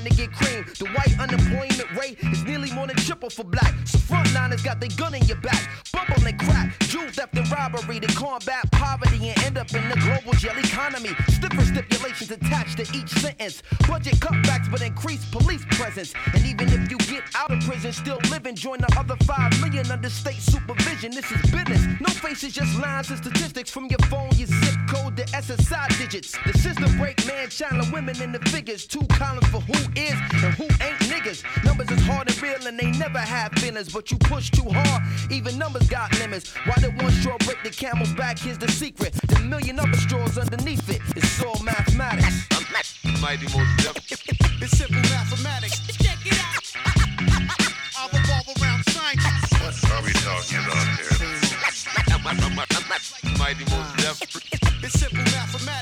to get cream. The white unemployment rate is nearly more than triple for black. So frontliners got their gun in your back. Bubble and crack, jewel theft and robbery to combat poverty and end up in the global jail economy. Stiffer stipulations attached to each sentence. Budget cutbacks but increased police presence. And even if you get out of prison, still living, join the other 5 million under state supervision. This is business. No faces, just lines and statistics from your phone, your zip code, the SSI digits. The system break man, China women in the figures. Two columns for who is and who ain't niggas. Numbers is hard and real and they never have feelings, but you push too hard. Even numbers got limits. Why did one straw break the camel's back? Here's the secret. The million other straws underneath it. It's all mathematics. Mighty Mos Def. It's simple mathematics. Check it out. I revolve around science. What are we talking about here? Mighty Mos Def. It's simple mathematics.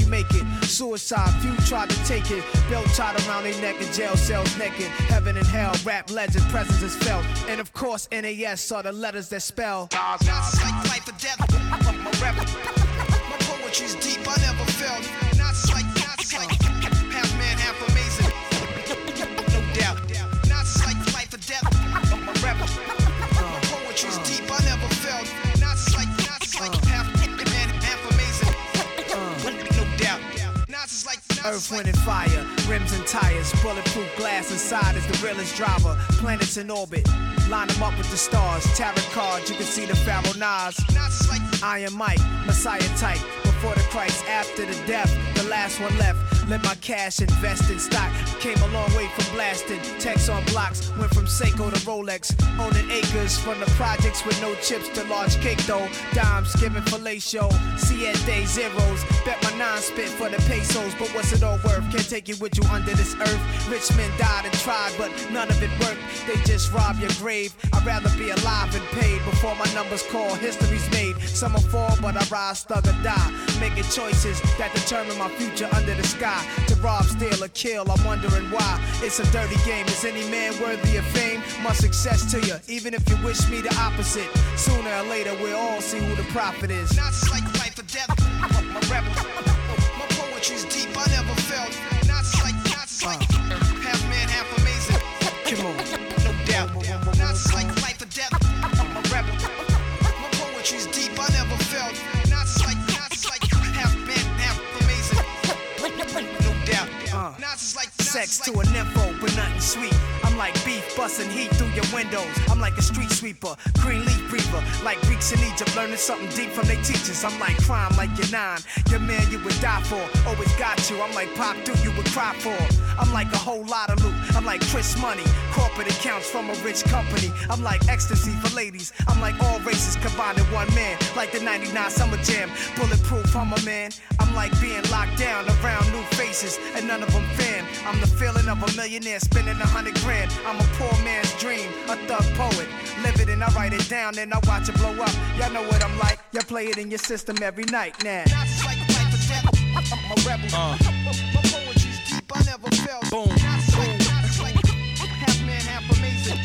you make it. Suicide, few tried to take it. Belt tied around their neck in jail cells naked. Heaven and hell, rap legend, presence is felt. And of course, NAS are the letters that spell. Life or death. My my poetry's deep. I never felt. Earth, wind, and fire, rims and tires, bulletproof glass inside is the realest driver. Planets in orbit, line them up with the stars. Tarot cards, you can see the Pharaoh Nas. Iron Mike, Messiah type. Before the Christ, after the death, the last one left. Let my cash invest in stock. Came a long way from blasting. Text on blocks, went from Seiko to Rolex. Owning acres from the projects with no chips to large cake dough. Dimes giving fellatio. See at day zeros. Bet my nine spit for the pesos, but what's it all worth? Can't take it with you under this earth. Rich men died and tried, but none of it worked. They just rob your grave. I'd rather be alive and paid before my numbers call. History's made. Some will fall, but I rise, thug or die. Making choices that determine my future under the sky. To rob, steal, or kill, I'm wondering why. It's a dirty game. Is any man worthy of fame? My success to you, even if you wish me the opposite. Sooner or later, we'll all see who the prophet is. Not just like life or death. My rebel. My deep, I never felt. Not like, not just like half man, half amazing. Come on. No doubt. Not like life or death. My rebel. My poetry's deep, I never felt. Not like, not like half man, half amazing. No doubt. Uh, not just like, Sex to a nympho, but nothing sweet. Like beef busting heat through your windows. I'm like a street sweeper, green leaf breather. Like Greeks in Egypt, learning something deep from their teachers. I'm like crime, like your nine. Your man you would die for, always got you. I'm like pop dude you would cry for. I'm like a whole lot of loot. I'm like Chris Money, corporate accounts from a rich company. I'm like ecstasy for ladies. I'm like all races combined in one man. Like the 99 Summer Jam, bulletproof, I'm a man. I'm like being locked down around new faces, and none of them fan. I'm the feeling of a millionaire spending a hundred grand. I'm a poor man's dream, a thug poet. Live it and I write it down, and I watch it blow up. Y'all know what I'm like. Y'all play it in your system every night now. Not just like life or death. I'm a rebel. My poetry's deep, I never felt. Boom. Not just like, not just like half man, half amazing.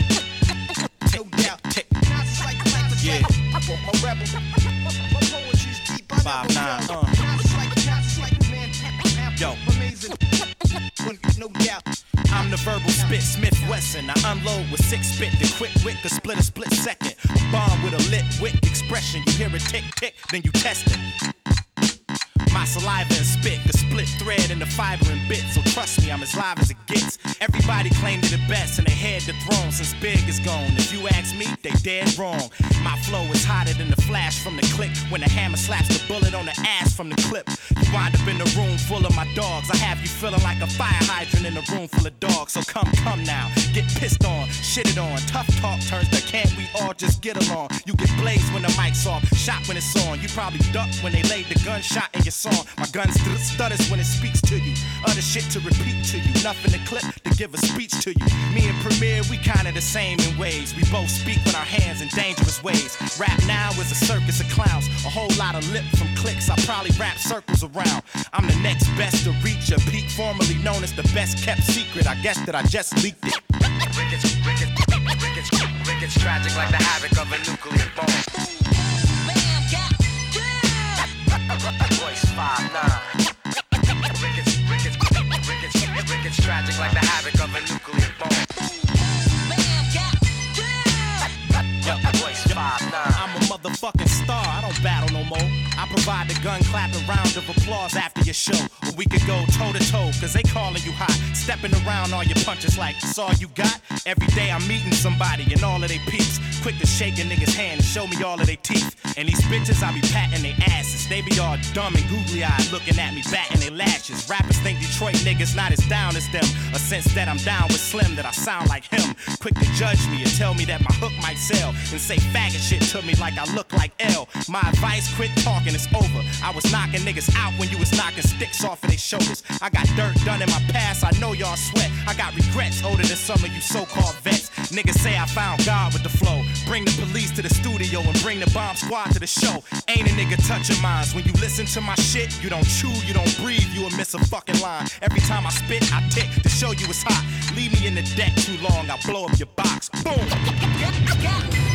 No doubt. Not just like life or Yeah. death. I'm a rebel. My poetry's deep, I Five, never nine, felt. uh. Not just like, not just like man, half Yo. amazing. No doubt. I'm the verbal spit Smith Wesson. I unload with six spit. The quick wick, could split a split second. A bomb with a lit wick expression. You hear it tick tick, then you test it. My saliva and spit could split thread into fiber and bits. So trust me, I'm as live as it gets. Everybody claimed it the best and they had the throne since Big is gone. If you ask me, they dead wrong. My flow is hotter than the flash from the click when the hammer slaps the bullet on the ass from the clip. You wind up in a room full of my dogs. I have you feeling like a fire hydrant in a room full of dogs. So come, come now, get pissed on, shitted on. Tough talk turns to can't we all just get along? You get blazed when the mic's off, shot when it's on. You probably duck when they laid the gunshot in your song. My gun st- stutters when it speaks to you. Other shit to repeat to you. Nothing to clip to give a speech to you. Me and Premier, we kinda the same in ways. We both speak with our hands in dangerous ways. Rap now is a circus of clowns. A whole lot of lip from clicks. I probably wrap circles around. I'm the next best to reach a peak, formerly known as the best kept secret. I guess that I just leaked it. Rickets, rickets, rickets, rickets, tragic like the havoc of a nuclear bomb. Tragic like the havoc of a nuclear bomb. Yo, Royce five nine. Motherfucking star. I don't battle no more. I provide the gun clapping round of applause after your show. Or we could go toe to toe, cause they calling you hot. Stepping around all your punches like that's all you got. Every day I'm meeting somebody and all of they peeps. Quick to shake a nigga's hand and show me all of their teeth. And these bitches, I be patting their asses. They be all dumb and googly eyed looking at me, batting their lashes. Rappers think Detroit niggas not as down as them. A sense that I'm down with Slim, that I sound like him. Quick to judge me and tell me that my hook might sell. And say faggot shit to me like I look like L. My advice, quit talking, it's over. I was knocking niggas out when you was knocking sticks off of their shoulders. I got dirt done in my past, I know y'all sweat. I got regrets older than some of you so-called vets. Niggas say I found God with the flow. Bring the police to the studio and bring the bomb squad to the show. Ain't a nigga touching minds. When you listen to my shit, you don't chew, you don't breathe, you will miss a fucking line. Every time I spit, I tick to show you it's hot. Leave me in the deck too long, I'll blow up your box. Boom!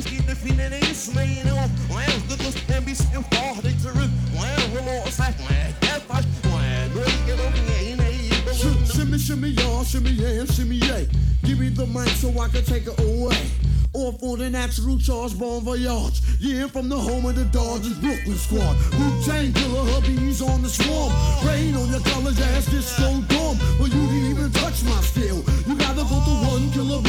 the ain't slain off. Well, good looks can be still far, they turn. Well, we're all side, well, if I, well, no, you get over here, ain't Sh- Shimmy, shimmy, y'all, shimmy, yeah, shimmy, yeah. Give me the mic so I can take it away. Off on the natural charge, bon voyage. Yeah, from the home of the Dodgers, Brooklyn squad. Wu Tang killer, hubbies on the swarm. Rain on your college ass, disco dorm. But you didn't even touch my skill. You gotta go to one killer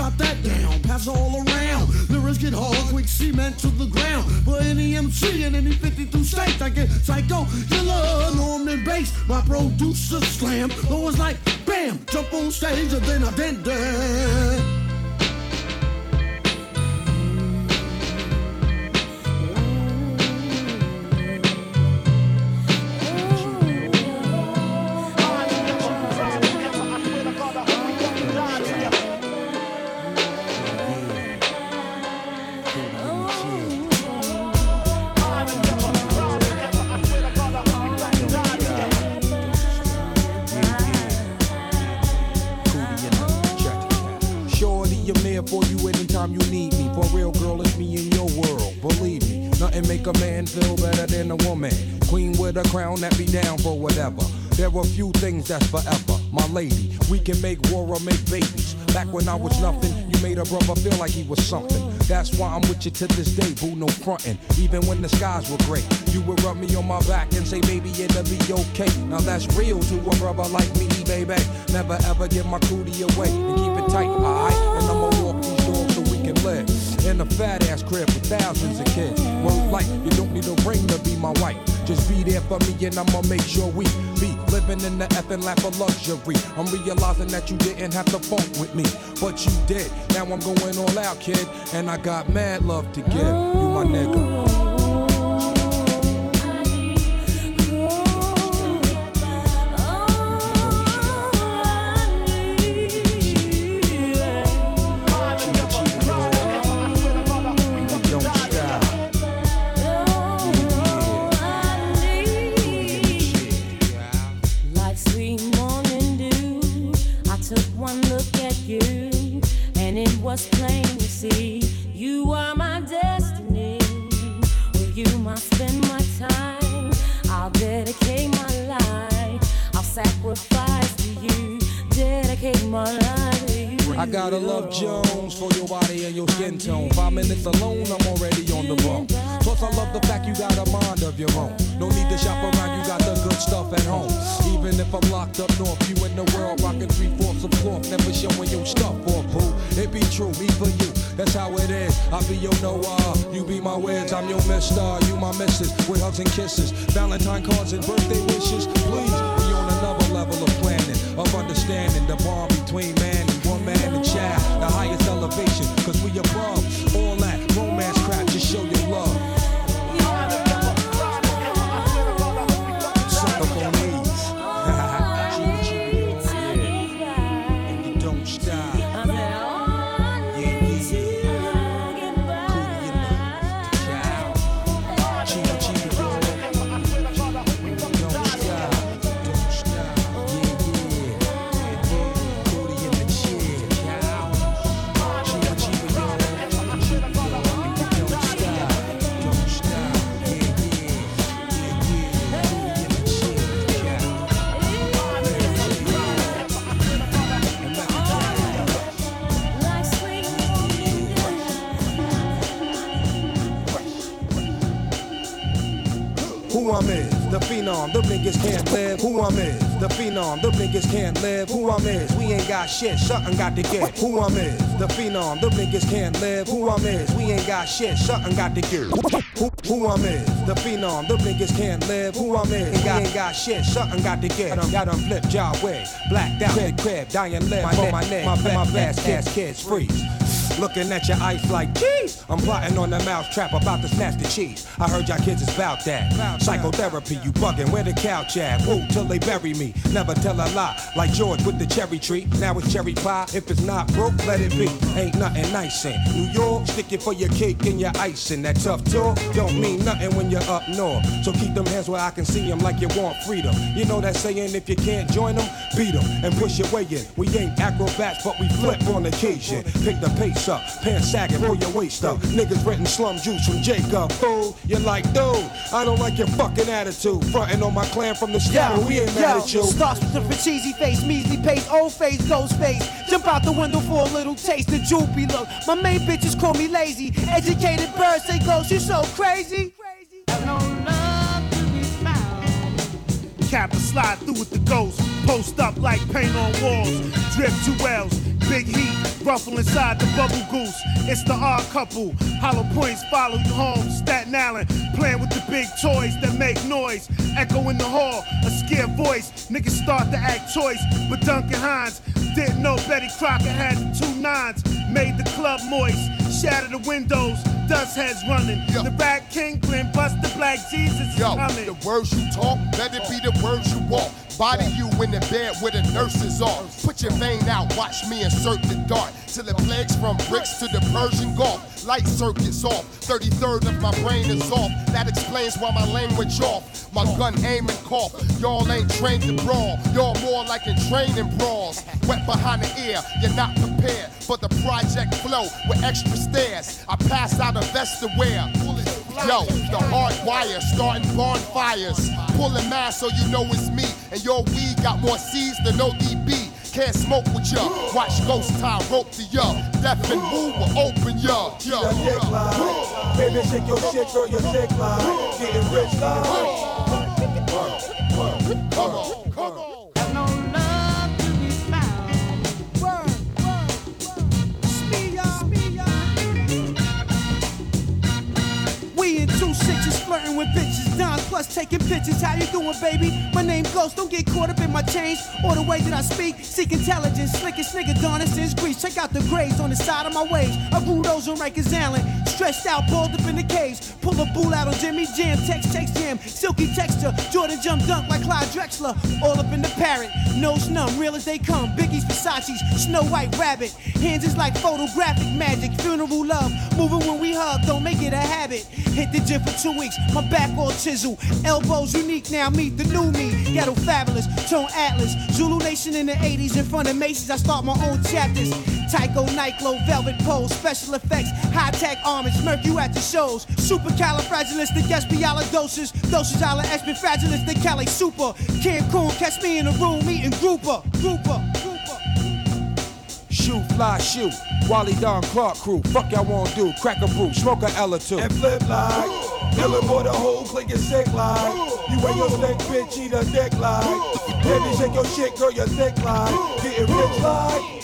Drop that down, pass all around. Lyrics get hard, quick cement to the ground. For any MC in any 52 states, I get psycho, killer, Norman Bates. My producer slam, though it's like bam, jump on stage and then I did that. That's forever. My lady, we can make war or make babies. Back when I was nothing, you made a brother feel like he was something. That's why I'm with you to this day, boo, no frontin'. Even when the skies were gray, you would rub me on my back and say, baby, it'll be okay. Now that's real to a brother like me, baby. Never ever give my cootie away and keep it tight, alright? And I'ma walk these dogs so we can live in a fat ass crib with thousands of kids. Word like you don't need a ring to be my wife. Just be there for me and I'ma make sure we be living in the effing lap of luxury. I'm realizing that you didn't have to funk with me, but you did. Now I'm going all out, kid, and I got mad love to give. You my nigga. Valentine cards and birthday phenom, the niggas can't live. Who I'm is, the phenom, the niggas can't live. Who I'm is, we ain't got shit, something got to get. Who I'm is, the phenom, the niggas can't live. Who I'm is, we ain't got shit, something got to get. Who, who I'm is, the phenom, the niggas can't live. Who I'm is, ain't got, ain't got shit, something got to get. I done, I done flip job way, blacked out, crib, crib, dying limb, my my neck, my back, my back, cats, kids, freeze. Looking at your ice like, geez, I'm plotting on the mousetrap about to snatch the cheese. I heard y'all kids is bout that. Psychotherapy, you bugging, where the couch at? Woo, till they bury me. Never tell a lie, like George with the cherry tree. Now it's cherry pie. If it's not broke, let it be. Ain't nothing nice in New York. Stick it for your cake and your icing. That tough talk don't mean nothing when you're up north. So keep them hands where I can see them like you want freedom. You know that saying, if you can't join them, beat them and push your way in. We ain't acrobats, but we flip on occasion. Pick the pace up, pants sagging, pull your waist up. Niggas renting slum juice from Jacob. Fool, you're like, dude, I don't like your fucking attitude. Frontin' on my clan from the scatter, we ain't mad at you. Starts with the cheesy face, measly pace, old face, ghost face. Jump out the window for a little taste, the droopy look. My main bitches call me lazy. Educated birds say ghost, you so crazy. Cap and slide through with the ghost. Post up like paint on walls. Drip jewels, big heat, ruffle inside the bubble goose. It's the odd couple. Hollow points follow you home. Staten Island, playing with the big toys that make noise. Echo in the hall, a scared voice. Niggas start to act choice, but Duncan Hines didn't know Betty Crocker had the two nines. Made the club moist, shattered the windows, dust heads running. The Rat King, Glenn Buster Black Jesus is Yo, coming. the words you talk, let it be the words you walk. Body you in the bed where the nurses are. Put your vein out, watch me insert the dart. Till it plagues from bricks to the Persian Gulf. Light circuits off, 33rd of my brain is off. That explains why my language off. My gun aim and cough. Y'all ain't trained to brawl. Y'all more like in training brawls. Wet behind the ear, you're not prepared for the project flow with extra stairs. I pass out a vest to wear. Yo, the hard wire starting bonfires. Pulling mass so you know it's me. And your weed got more C's than ODB. Can't smoke with ya. Watch ghost tie rope to ya. Deaf and move will open ya. Yo. Baby, shake your shit, girl, your dick line. Getting rich line. Come on, come on. We in two sixes flirting with bitches, Don plus taking pictures. How you doing, baby? My name Ghost. Don't get caught up in my chains or the way that I speak. Seek intelligence, slickest nigga Donis is grease. Check out the grades on the side of my waves. I grew those on Rikers Island, stretched out, balled up in the caves. Pull a bull out on Jimmy Jam, text, text jam, silky texture. Jordan jump dunk like Clyde Drexler, all up in the parrot. Nose numb, real as they come. Biggie's, Versace's, Snow White Rabbit. Hands is like photographic magic, funeral love. Moving when we hug, don't make it a habit. Hit the gym for two weeks, my back all chisel. Elbows unique now, meet the new me. Ghetto fabulous, tone atlas. Zulu Nation in the 80s, in front of Macy's, I start my own chapters. Tycho, Nyclo, Velvet Pole, special effects, high tech armors, murk you at the shows. Supercalifragilisticexpialidocious, dosage ala expenfragilistic Cali super. Cancun, catch me in a room eating grouper, grouper. Shoot, fly, shoot. Wally Don Clark crew. Fuck y'all wanna do? Crack a brew, smoke a L or two. And flip like. Killing for the whole clique is sick like. You wear your snake, bitch, eat a dick like. Baby, shake your shit, girl, you're thick like. Getting rich like.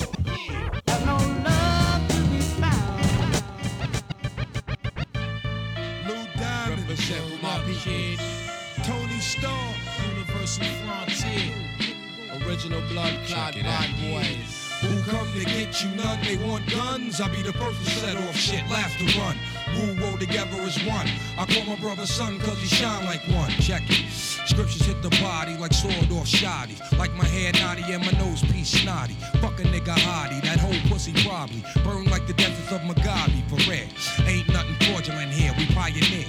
Lou Diamond. Represent for my kid. Tony Stark. Universal Frontier. Original blood clot bad boys. Who come to get you none? They want guns. I'll be the first to set off shit, last to run. Rule roll together as one. I call my brother son cause he shine like one. Check it. Scriptures hit the body like sword off shoddy. Like my hair naughty and my nose piece snotty. Fuck a nigga hottie, that whole pussy probably. Burn like the deserts of Mugabe for red. Ain't nothing fraudulent here, we pioneer.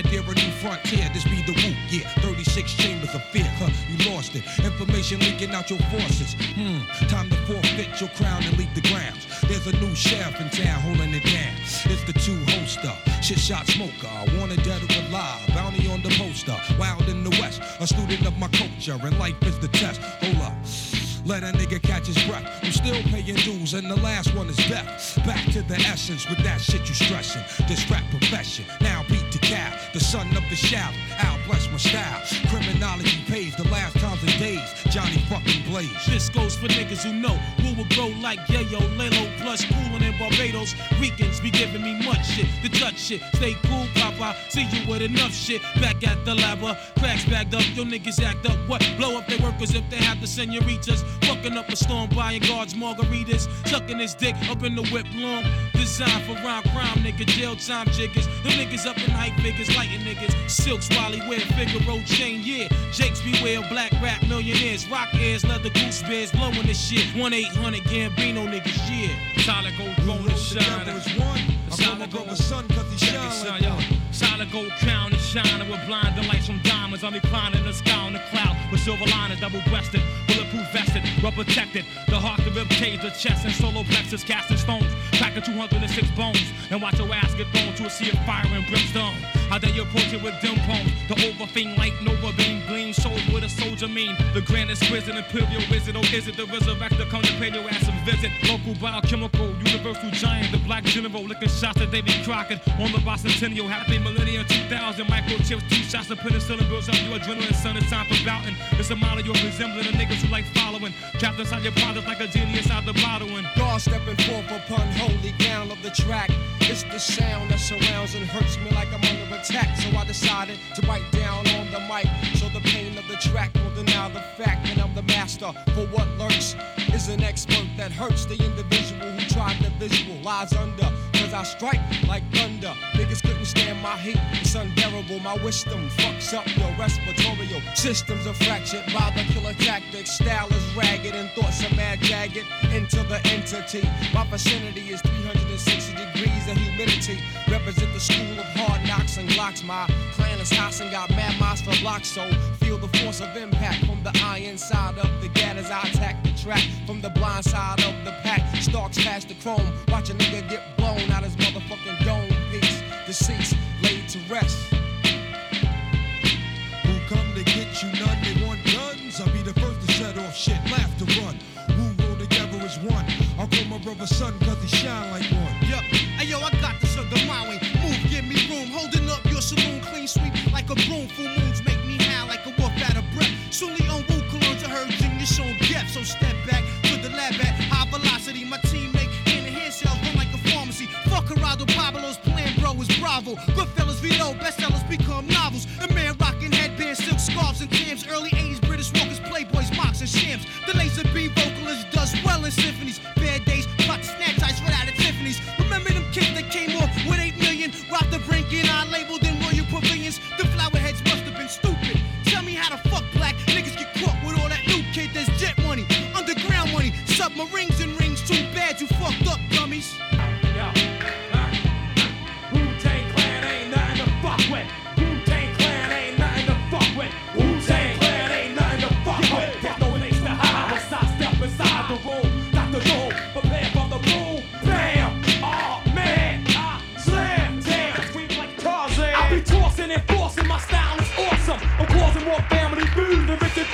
Commandeer a new frontier, this be the whoop, yeah. 36 chambers of fear, huh, you lost it. Information leaking out your forces. Hmm, time to forfeit your crown and leave the grounds. There's a new sheriff in town holding it down. It's the two hoster, shit shot smoker. Wanted dead or alive, bounty on the poster. Wild in the west, a student of my culture, and life is the test. Hold up. Let a nigga catch his breath. I'm still paying dues, and the last one is death. Back to the essence with that shit you stressing. This rap profession, now the the son of the shout. I'll bless my style. Criminology pays the last times and days. Johnny fucking Blaze. This goes for niggas who know who will go like Yayo, Lalo, plus coolin' in Barbados. Ricans be giving me much shit to touch shit. Stay cool, Papa. See you with enough shit. Back at the lava, uh, cracks bagged up. Yo niggas act up. What? Blow up their workers if they have the senoritas. Fucking up a storm, buying guards margaritas. Sucking his dick up in the whip long. Designed for rhyme crime, nigga. Jail time jiggers. The niggas up in hype figures, lighting niggas. Silk swally wear Figaro chain, yeah. Jakes beware, black rap millionaires. Rock ears, leather goose bears, blowing this shit. 1 800 Gambino niggas, yeah. Solid gold throne and shine. The solid gold son cause he shine it, like son, yo. Solid gold crown and shining with blinding lights from diamonds. I'm reclining in the sky on the cloud with silver liners, double breasted, bulletproof vested, rubber protected. The heart, the rib cage, the chest, and solar plexus, casting stones, cracking 206 bones. And watch your ass get thrown to a sea of fire and brimstone. How they approach it with dim poems. The overthink light nova beam gleam shows what a soldier mean. The grandest prison, imperial wizard, or oh, is it the resurrector? Come to pay your ass a visit. Local biochemical, universal giant, the black general, licking shots at David Crockett on the bicentennial. Happy millennium 2000, microchips, two shots of penicillin builds up your adrenaline. Son, it's time for bouting. It's a model you're resembling the niggas who like following. Trapped inside your products like a genie inside the bottle. And God stepping forth upon holy ground of the track. It's the sound that surrounds and hurts me like I'm under attack. So I decided to bite down on the mic. So the pain of the track will deny the fact that I'm the master. For what lurks is an expert that hurts the individual who tried to visualize under. Cause I strike like thunder. Niggas couldn't stand my heat. It's unbearable. My wisdom fucks up your respiratory systems are fractured by the killer tactics. Style is ragged and thoughts are mad jagged into the entity. My vicinity is 360 degrees of humidity. Represent the school of hard knocks and glocks. My clan is house and got mad miles for blocks. So feel the force of impact from the iron side of the gat as I attack the track. From the blind side of the pack, stalks past the chrome. Watch a nigga get blown out his motherfucking dome piece. Deceased, laid to rest. Who come to get you none? They want guns. I'll be the first to set off shit, laugh to run. Who roll together as one? I'll call my brother son cause he shine like one. Yup. Hey yo, I got the sugar my way. Move, give me room. Holding up your saloon, clean sweep like a broom. Full moons make me howl like a wolf out of breath. Soonly on Wu So step back to the lab at high velocity. My teammate in the hand cells run like a pharmacy. Fuck Geraldo Pablo's plan, bro, is Bravo. Goodfellas Vito, bestsellers become novels. A man rocking headbands, silk scarves, and tams. Early 80s British walkers, playboys, mocks, and shams. The laser B vocalist does well in symphonies. Money, submarines and rings. Too bad you fucked up, dummies. Wu-Tang Clan ain't nothing to fuck with. Wu-Tang Clan ain't nothing to fuck with. Wu-Tang Clan ain't nothing to fuck with. No place to hide once I step inside the room. Dr. Doom, prepare for the boom. Bam! Oh man, I slam. Scream like Tarzan. I be tossing and forcing. My style is awesome. I'm causing more family food than Richard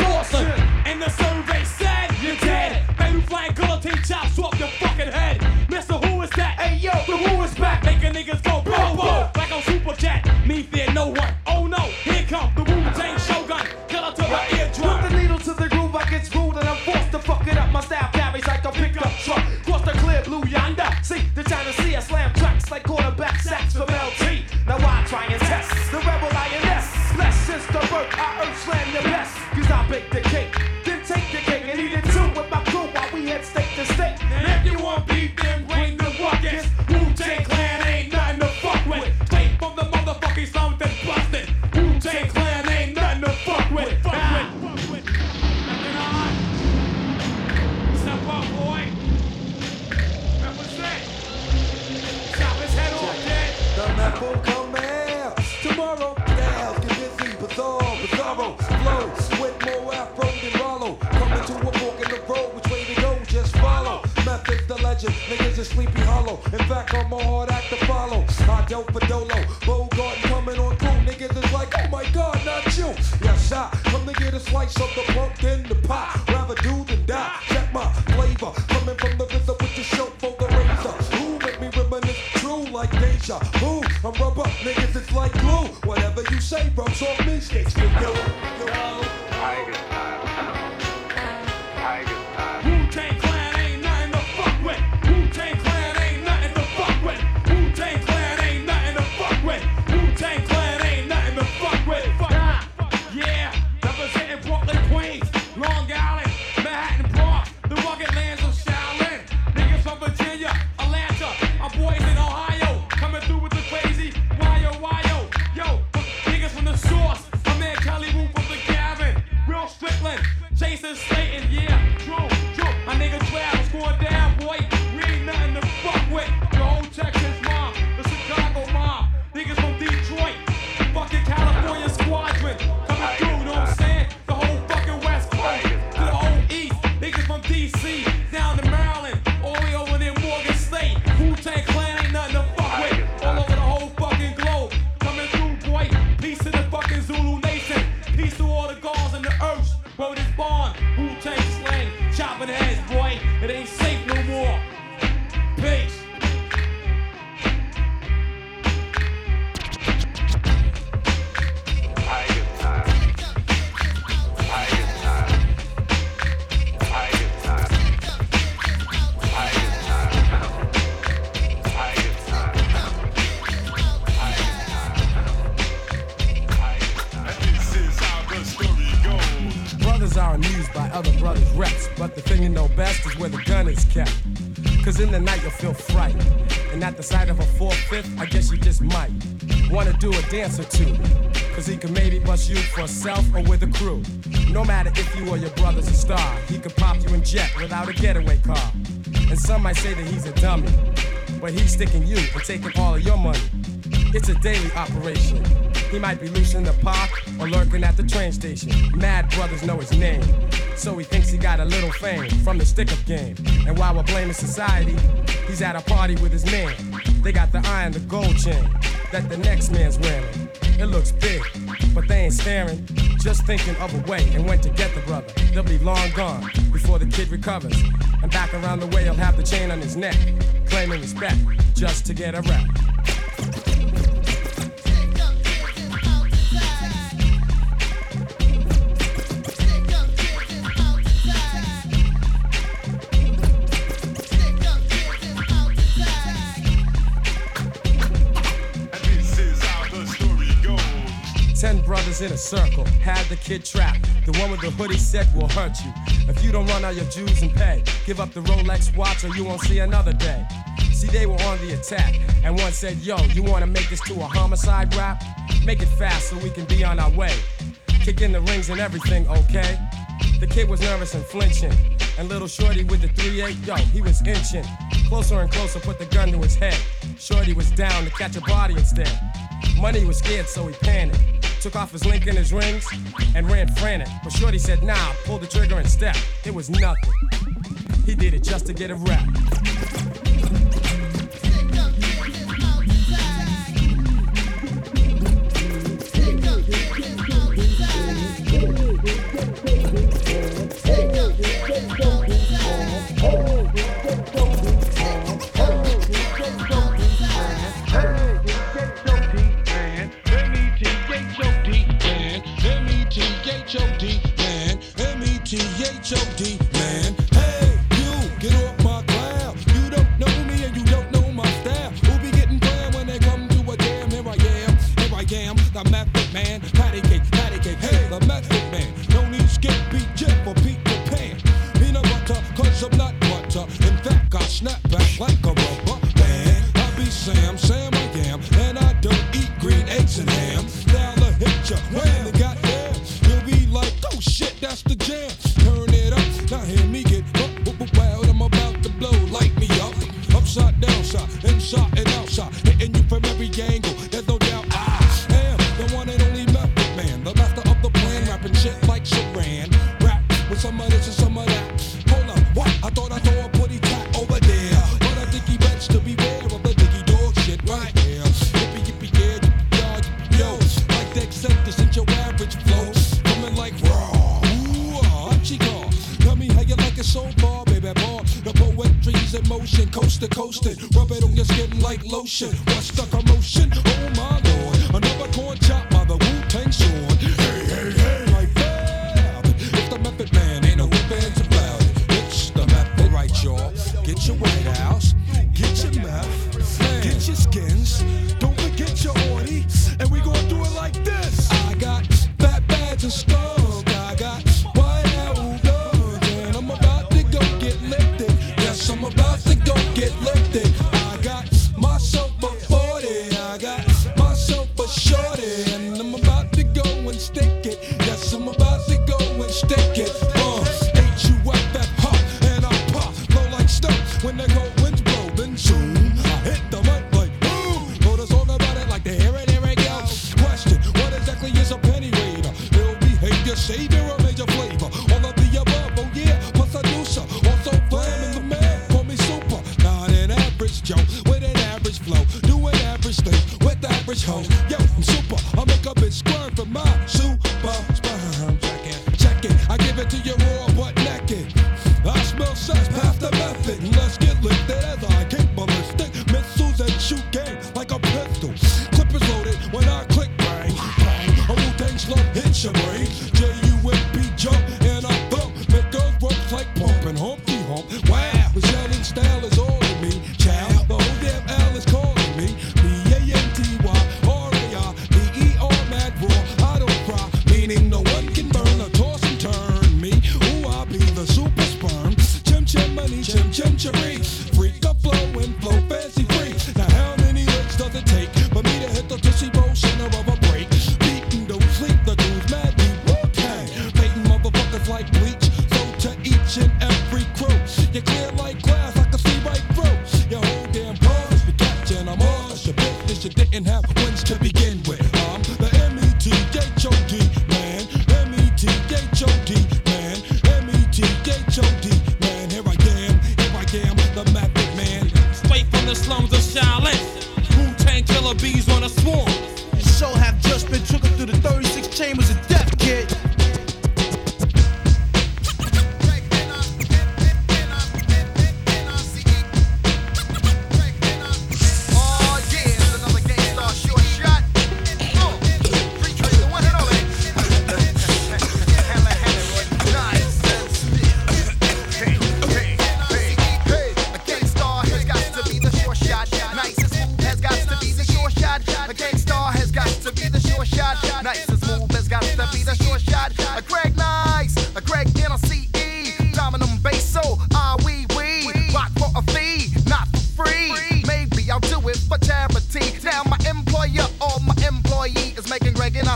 sight of a four-fifth, I guess you just might wanna do a dance or two. Cause he could maybe bust you for self or with a crew. No matter if you or your brother's a star, he could pop you in jet without a getaway car. And some might say that he's a dummy, but he's sticking you and taking all of your money. It's a daily operation. He might be loose in the park or lurking at the train station. Mad brothers know his name, so he thinks he got a little fame from the stick-up game. And while we're blaming society, he's at a party with his man. They got the eye and the gold chain that the next man's wearing. It looks big, but they ain't staring. Just thinking of a way and went to get the brother. They'll be long gone before the kid recovers. And back around the way, he'll have the chain on his neck, claiming respect just to get a rep. In a circle had the kid trapped. The one with the hoodie said will hurt you. If you don't run out your dues and pay, give up the Rolex watch or you won't see another day. See, they were on the attack, and one said, Yo, you wanna make this to a homicide rap? Make it fast so we can be on our way. Kick in the rings and everything, okay? The kid was nervous and flinching. And little Shorty with the 3-8, yo, he was inching. Closer and closer, put the gun to his head. Shorty was down to catch a body instead. Money was scared, so he panicked. Took off his link and his rings and ran frantic. But Shorty said, nah, pull the trigger and step. It was nothing. He did it just to get a rap. M-E-T-H-O-D, like it's so far, baby, ball. The poetry's in motion, coast to coast, and rub it on your skin like lotion. What's the commotion? Oh my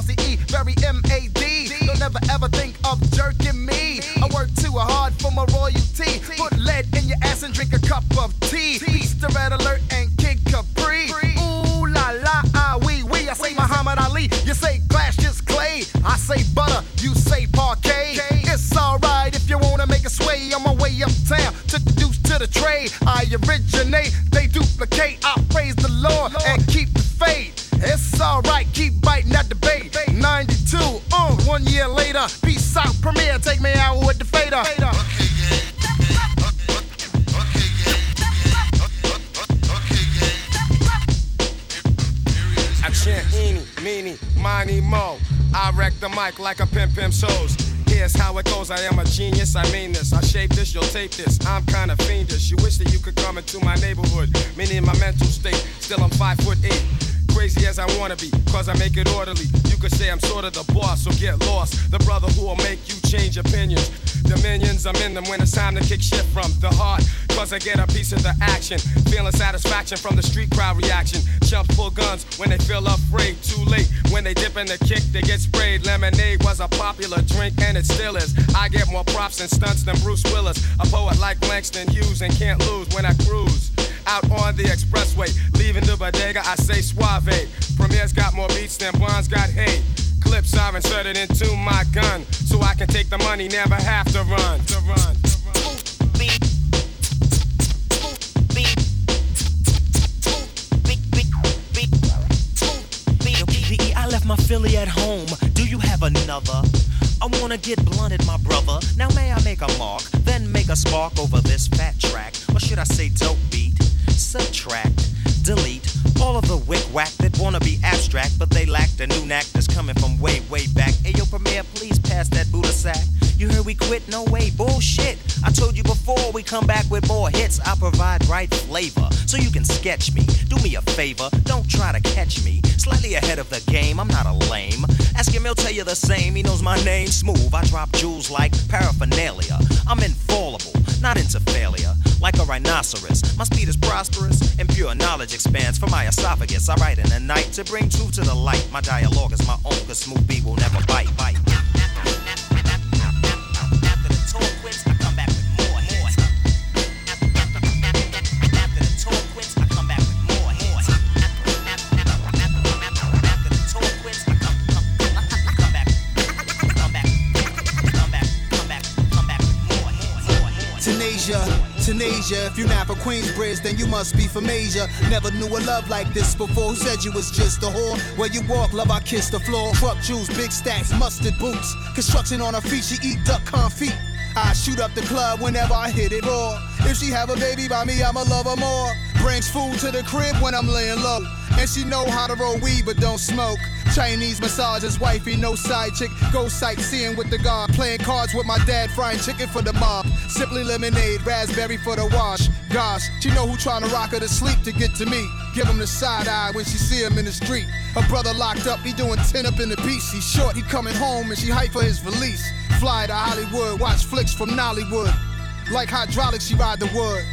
Greg and very M-A-D. Don't never ever think of jerking me. I work too hard for my royalty. Put lead in your ass and drink a cup of tea. Beats the red alert and Kid Capri. Ooh la la, ah wee wee. I say Muhammad Ali, you say Cassius Clay. I say butter, you say Parkay. It's alright if you wanna make a sway on my way uptown. Took the deuce to the trade. I originate, Premier, take me out with the fader. I chant eeny, meeny, miny, mo. I wreck the mic like a pimp pimp shows. Here's how it goes. I am a genius. I mean this. I shape this. You'll tape this. I'm kinda fiendish. You wish that you could come into my neighborhood. Meaning my mental state. Still I'm five foot eight. Crazy as I wanna be, cause I make it orderly. You could say I'm sort of the boss, so get lost. The brother who will make you change opinions. Dominions, I'm in them when it's time to kick shit from the heart. Cause I get a piece of the action. Feeling satisfaction from the street crowd reaction. Chumps pull guns when they feel afraid. Too late when they dip in the kick, they get sprayed. Lemonade was a popular drink and it still is. I get more props and stunts than Bruce Willis. A poet like Langston Hughes and can't lose when I cruise. Out on the expressway, leaving the bodega, I say suave. Premier's got more beats than Blonde's got hate. Clips I've inserted into my gun, so I can take the money, never have to run. To run. I left my Philly at home. Do you have another? I wanna get blunted, my brother. Now may I make a mark, then make a spark over this fat track, or should I say dope beat? Subtract, delete all of the wick whack that wanna be abstract, but they lack the new knack that's coming from way, way back. Hey yo, Premier, please pass that Buddha sack. You heard we quit? No way, bullshit. I told you before we come back with more hits. I provide right flavor, so you can sketch me. Do me a favor, don't try to catch me. Slightly ahead of the game, I'm not a lame. Ask him, he'll tell you the same. He knows my name, smooth. I drop jewels like paraphernalia. I'm infallible, not into failure. Like a rhinoceros, my speed is prosperous, and pure knowledge expands from my esophagus. I write in the night to bring truth to the light. My dialogue is my own, cause smooth B will never bite, bite. If you're not for Queensbridge, then you must be from Asia. Never knew a love like this before. Who said you was just a whore? Where you walk, love, I kiss the floor. Truck jewels, big stacks, mustard boots. Construction on her feet, she eat duck confit. I shoot up the club whenever I hit it raw. If she have a baby by me, I'ma love her more. Brings food to the crib when I'm laying low. And she know how to roll weed but don't smoke. Chinese massages, wifey, no side chick. Go sightseeing with the guard. Playing cards with my dad, frying chicken for the mob. Simply lemonade, raspberry for the wash. Gosh, she know who trying to rock her to sleep to get to me. Give him the side eye when she see him in the street. Her brother locked up, he doing 10 up in the beach. He short, he coming home and she hype for his release. Fly to Hollywood, watch flicks from Nollywood. Like hydraulics, she ride the wood.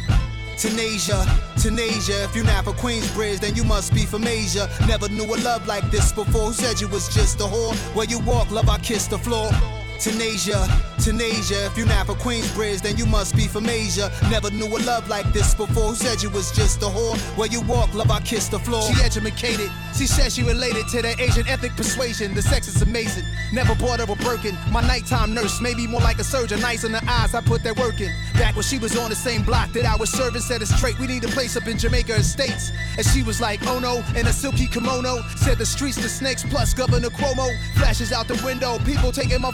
Tanasia, Tanasia, if you're not for Queensbridge, then you must be from Asia. Never knew a love like this before. Who said you was just a whore? Where you walk, love, I kiss the floor. Tanasia, Tanasia, if you're not for Queensbridge, then you must be from Asia. Never knew a love like this before. Who said you was just a whore? Where you walk, love, I kiss the floor. She educated. She said she related to the Asian ethnic persuasion. The sex is amazing. Never bought her a Birkin. My nighttime nurse, maybe more like a surgeon. Nice in the eyes, I put that work in. Back when she was on the same block that I was serving, said it's straight. We need a place up in Jamaica Estates. And she was like, oh no, in a silky kimono. Said the streets, the snakes, plus Governor Cuomo. Flashes out the window, people taking my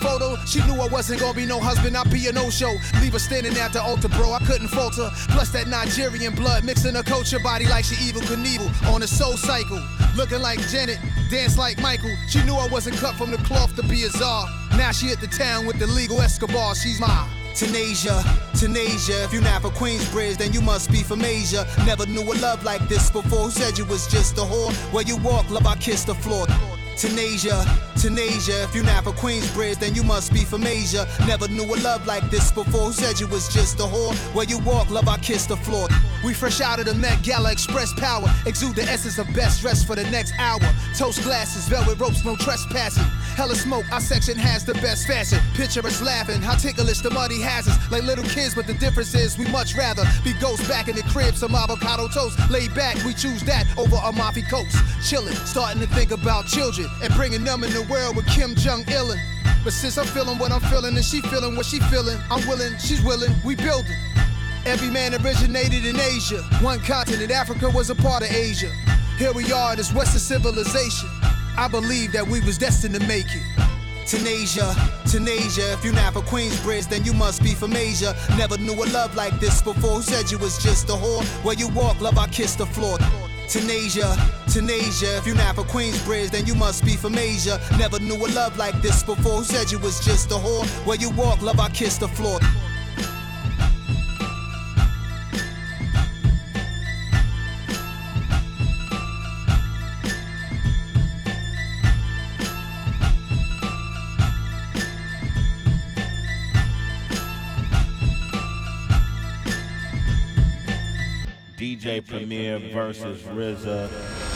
She knew I wasn't gonna be no husband, I'd be a no show. Leave her standing at the altar, bro. I couldn't falter. Plus that Nigerian blood mixing her culture body like she Evel Knievel on a SoulCycle. Looking like Janet, dance like Michael. She knew I wasn't cut from the cloth to be a czar. Now she hit the town with the legal Escobar. She's my Tanasia, Tanasia, if you're not for Queensbridge, then you must be from Asia. Never knew a love like this before. Who said you was just a whore? Where you walk, love, I kiss the floor. Tanasia, Tanasia, if you're not for Queensbridge, then you must be from Asia. Never knew a love like this before. Who said you was just a whore? Where you walk, love, I kiss the floor. We fresh out of the Met Gala Express power. Exude the essence of best dress for the next hour. Toast glasses, velvet ropes, no trespassing. Hella smoke, our section has the best fashion. Picture us laughing, how ticklish the has us. Like little kids, but the difference is we much rather be ghosts back in the crib, some avocado toast. Laid back, we choose that over Amalfi Coast. Chillin', starting to think about children and bringing them in the world with Kim Jong Ilin. But since I'm feeling what I'm feeling and she feeling what she feeling, I'm willing, she's willing, we building. Every man originated in Asia. One continent, Africa was a part of Asia. Here we are, in this Western civilization. I believe that we was destined to make it. Tanasia, Tanasia, if you're not for Queensbridge, then you must be from Asia. Never knew a love like this before. Who said you was just a whore? Where you walk, love, I kiss the floor. Tanasia, Tanasia, if you're not for Queensbridge, then you must be from Asia. Never knew a love like this before. Who said you was just a whore? Where you walk, love, I kiss the floor. DJ Premier versus RZA.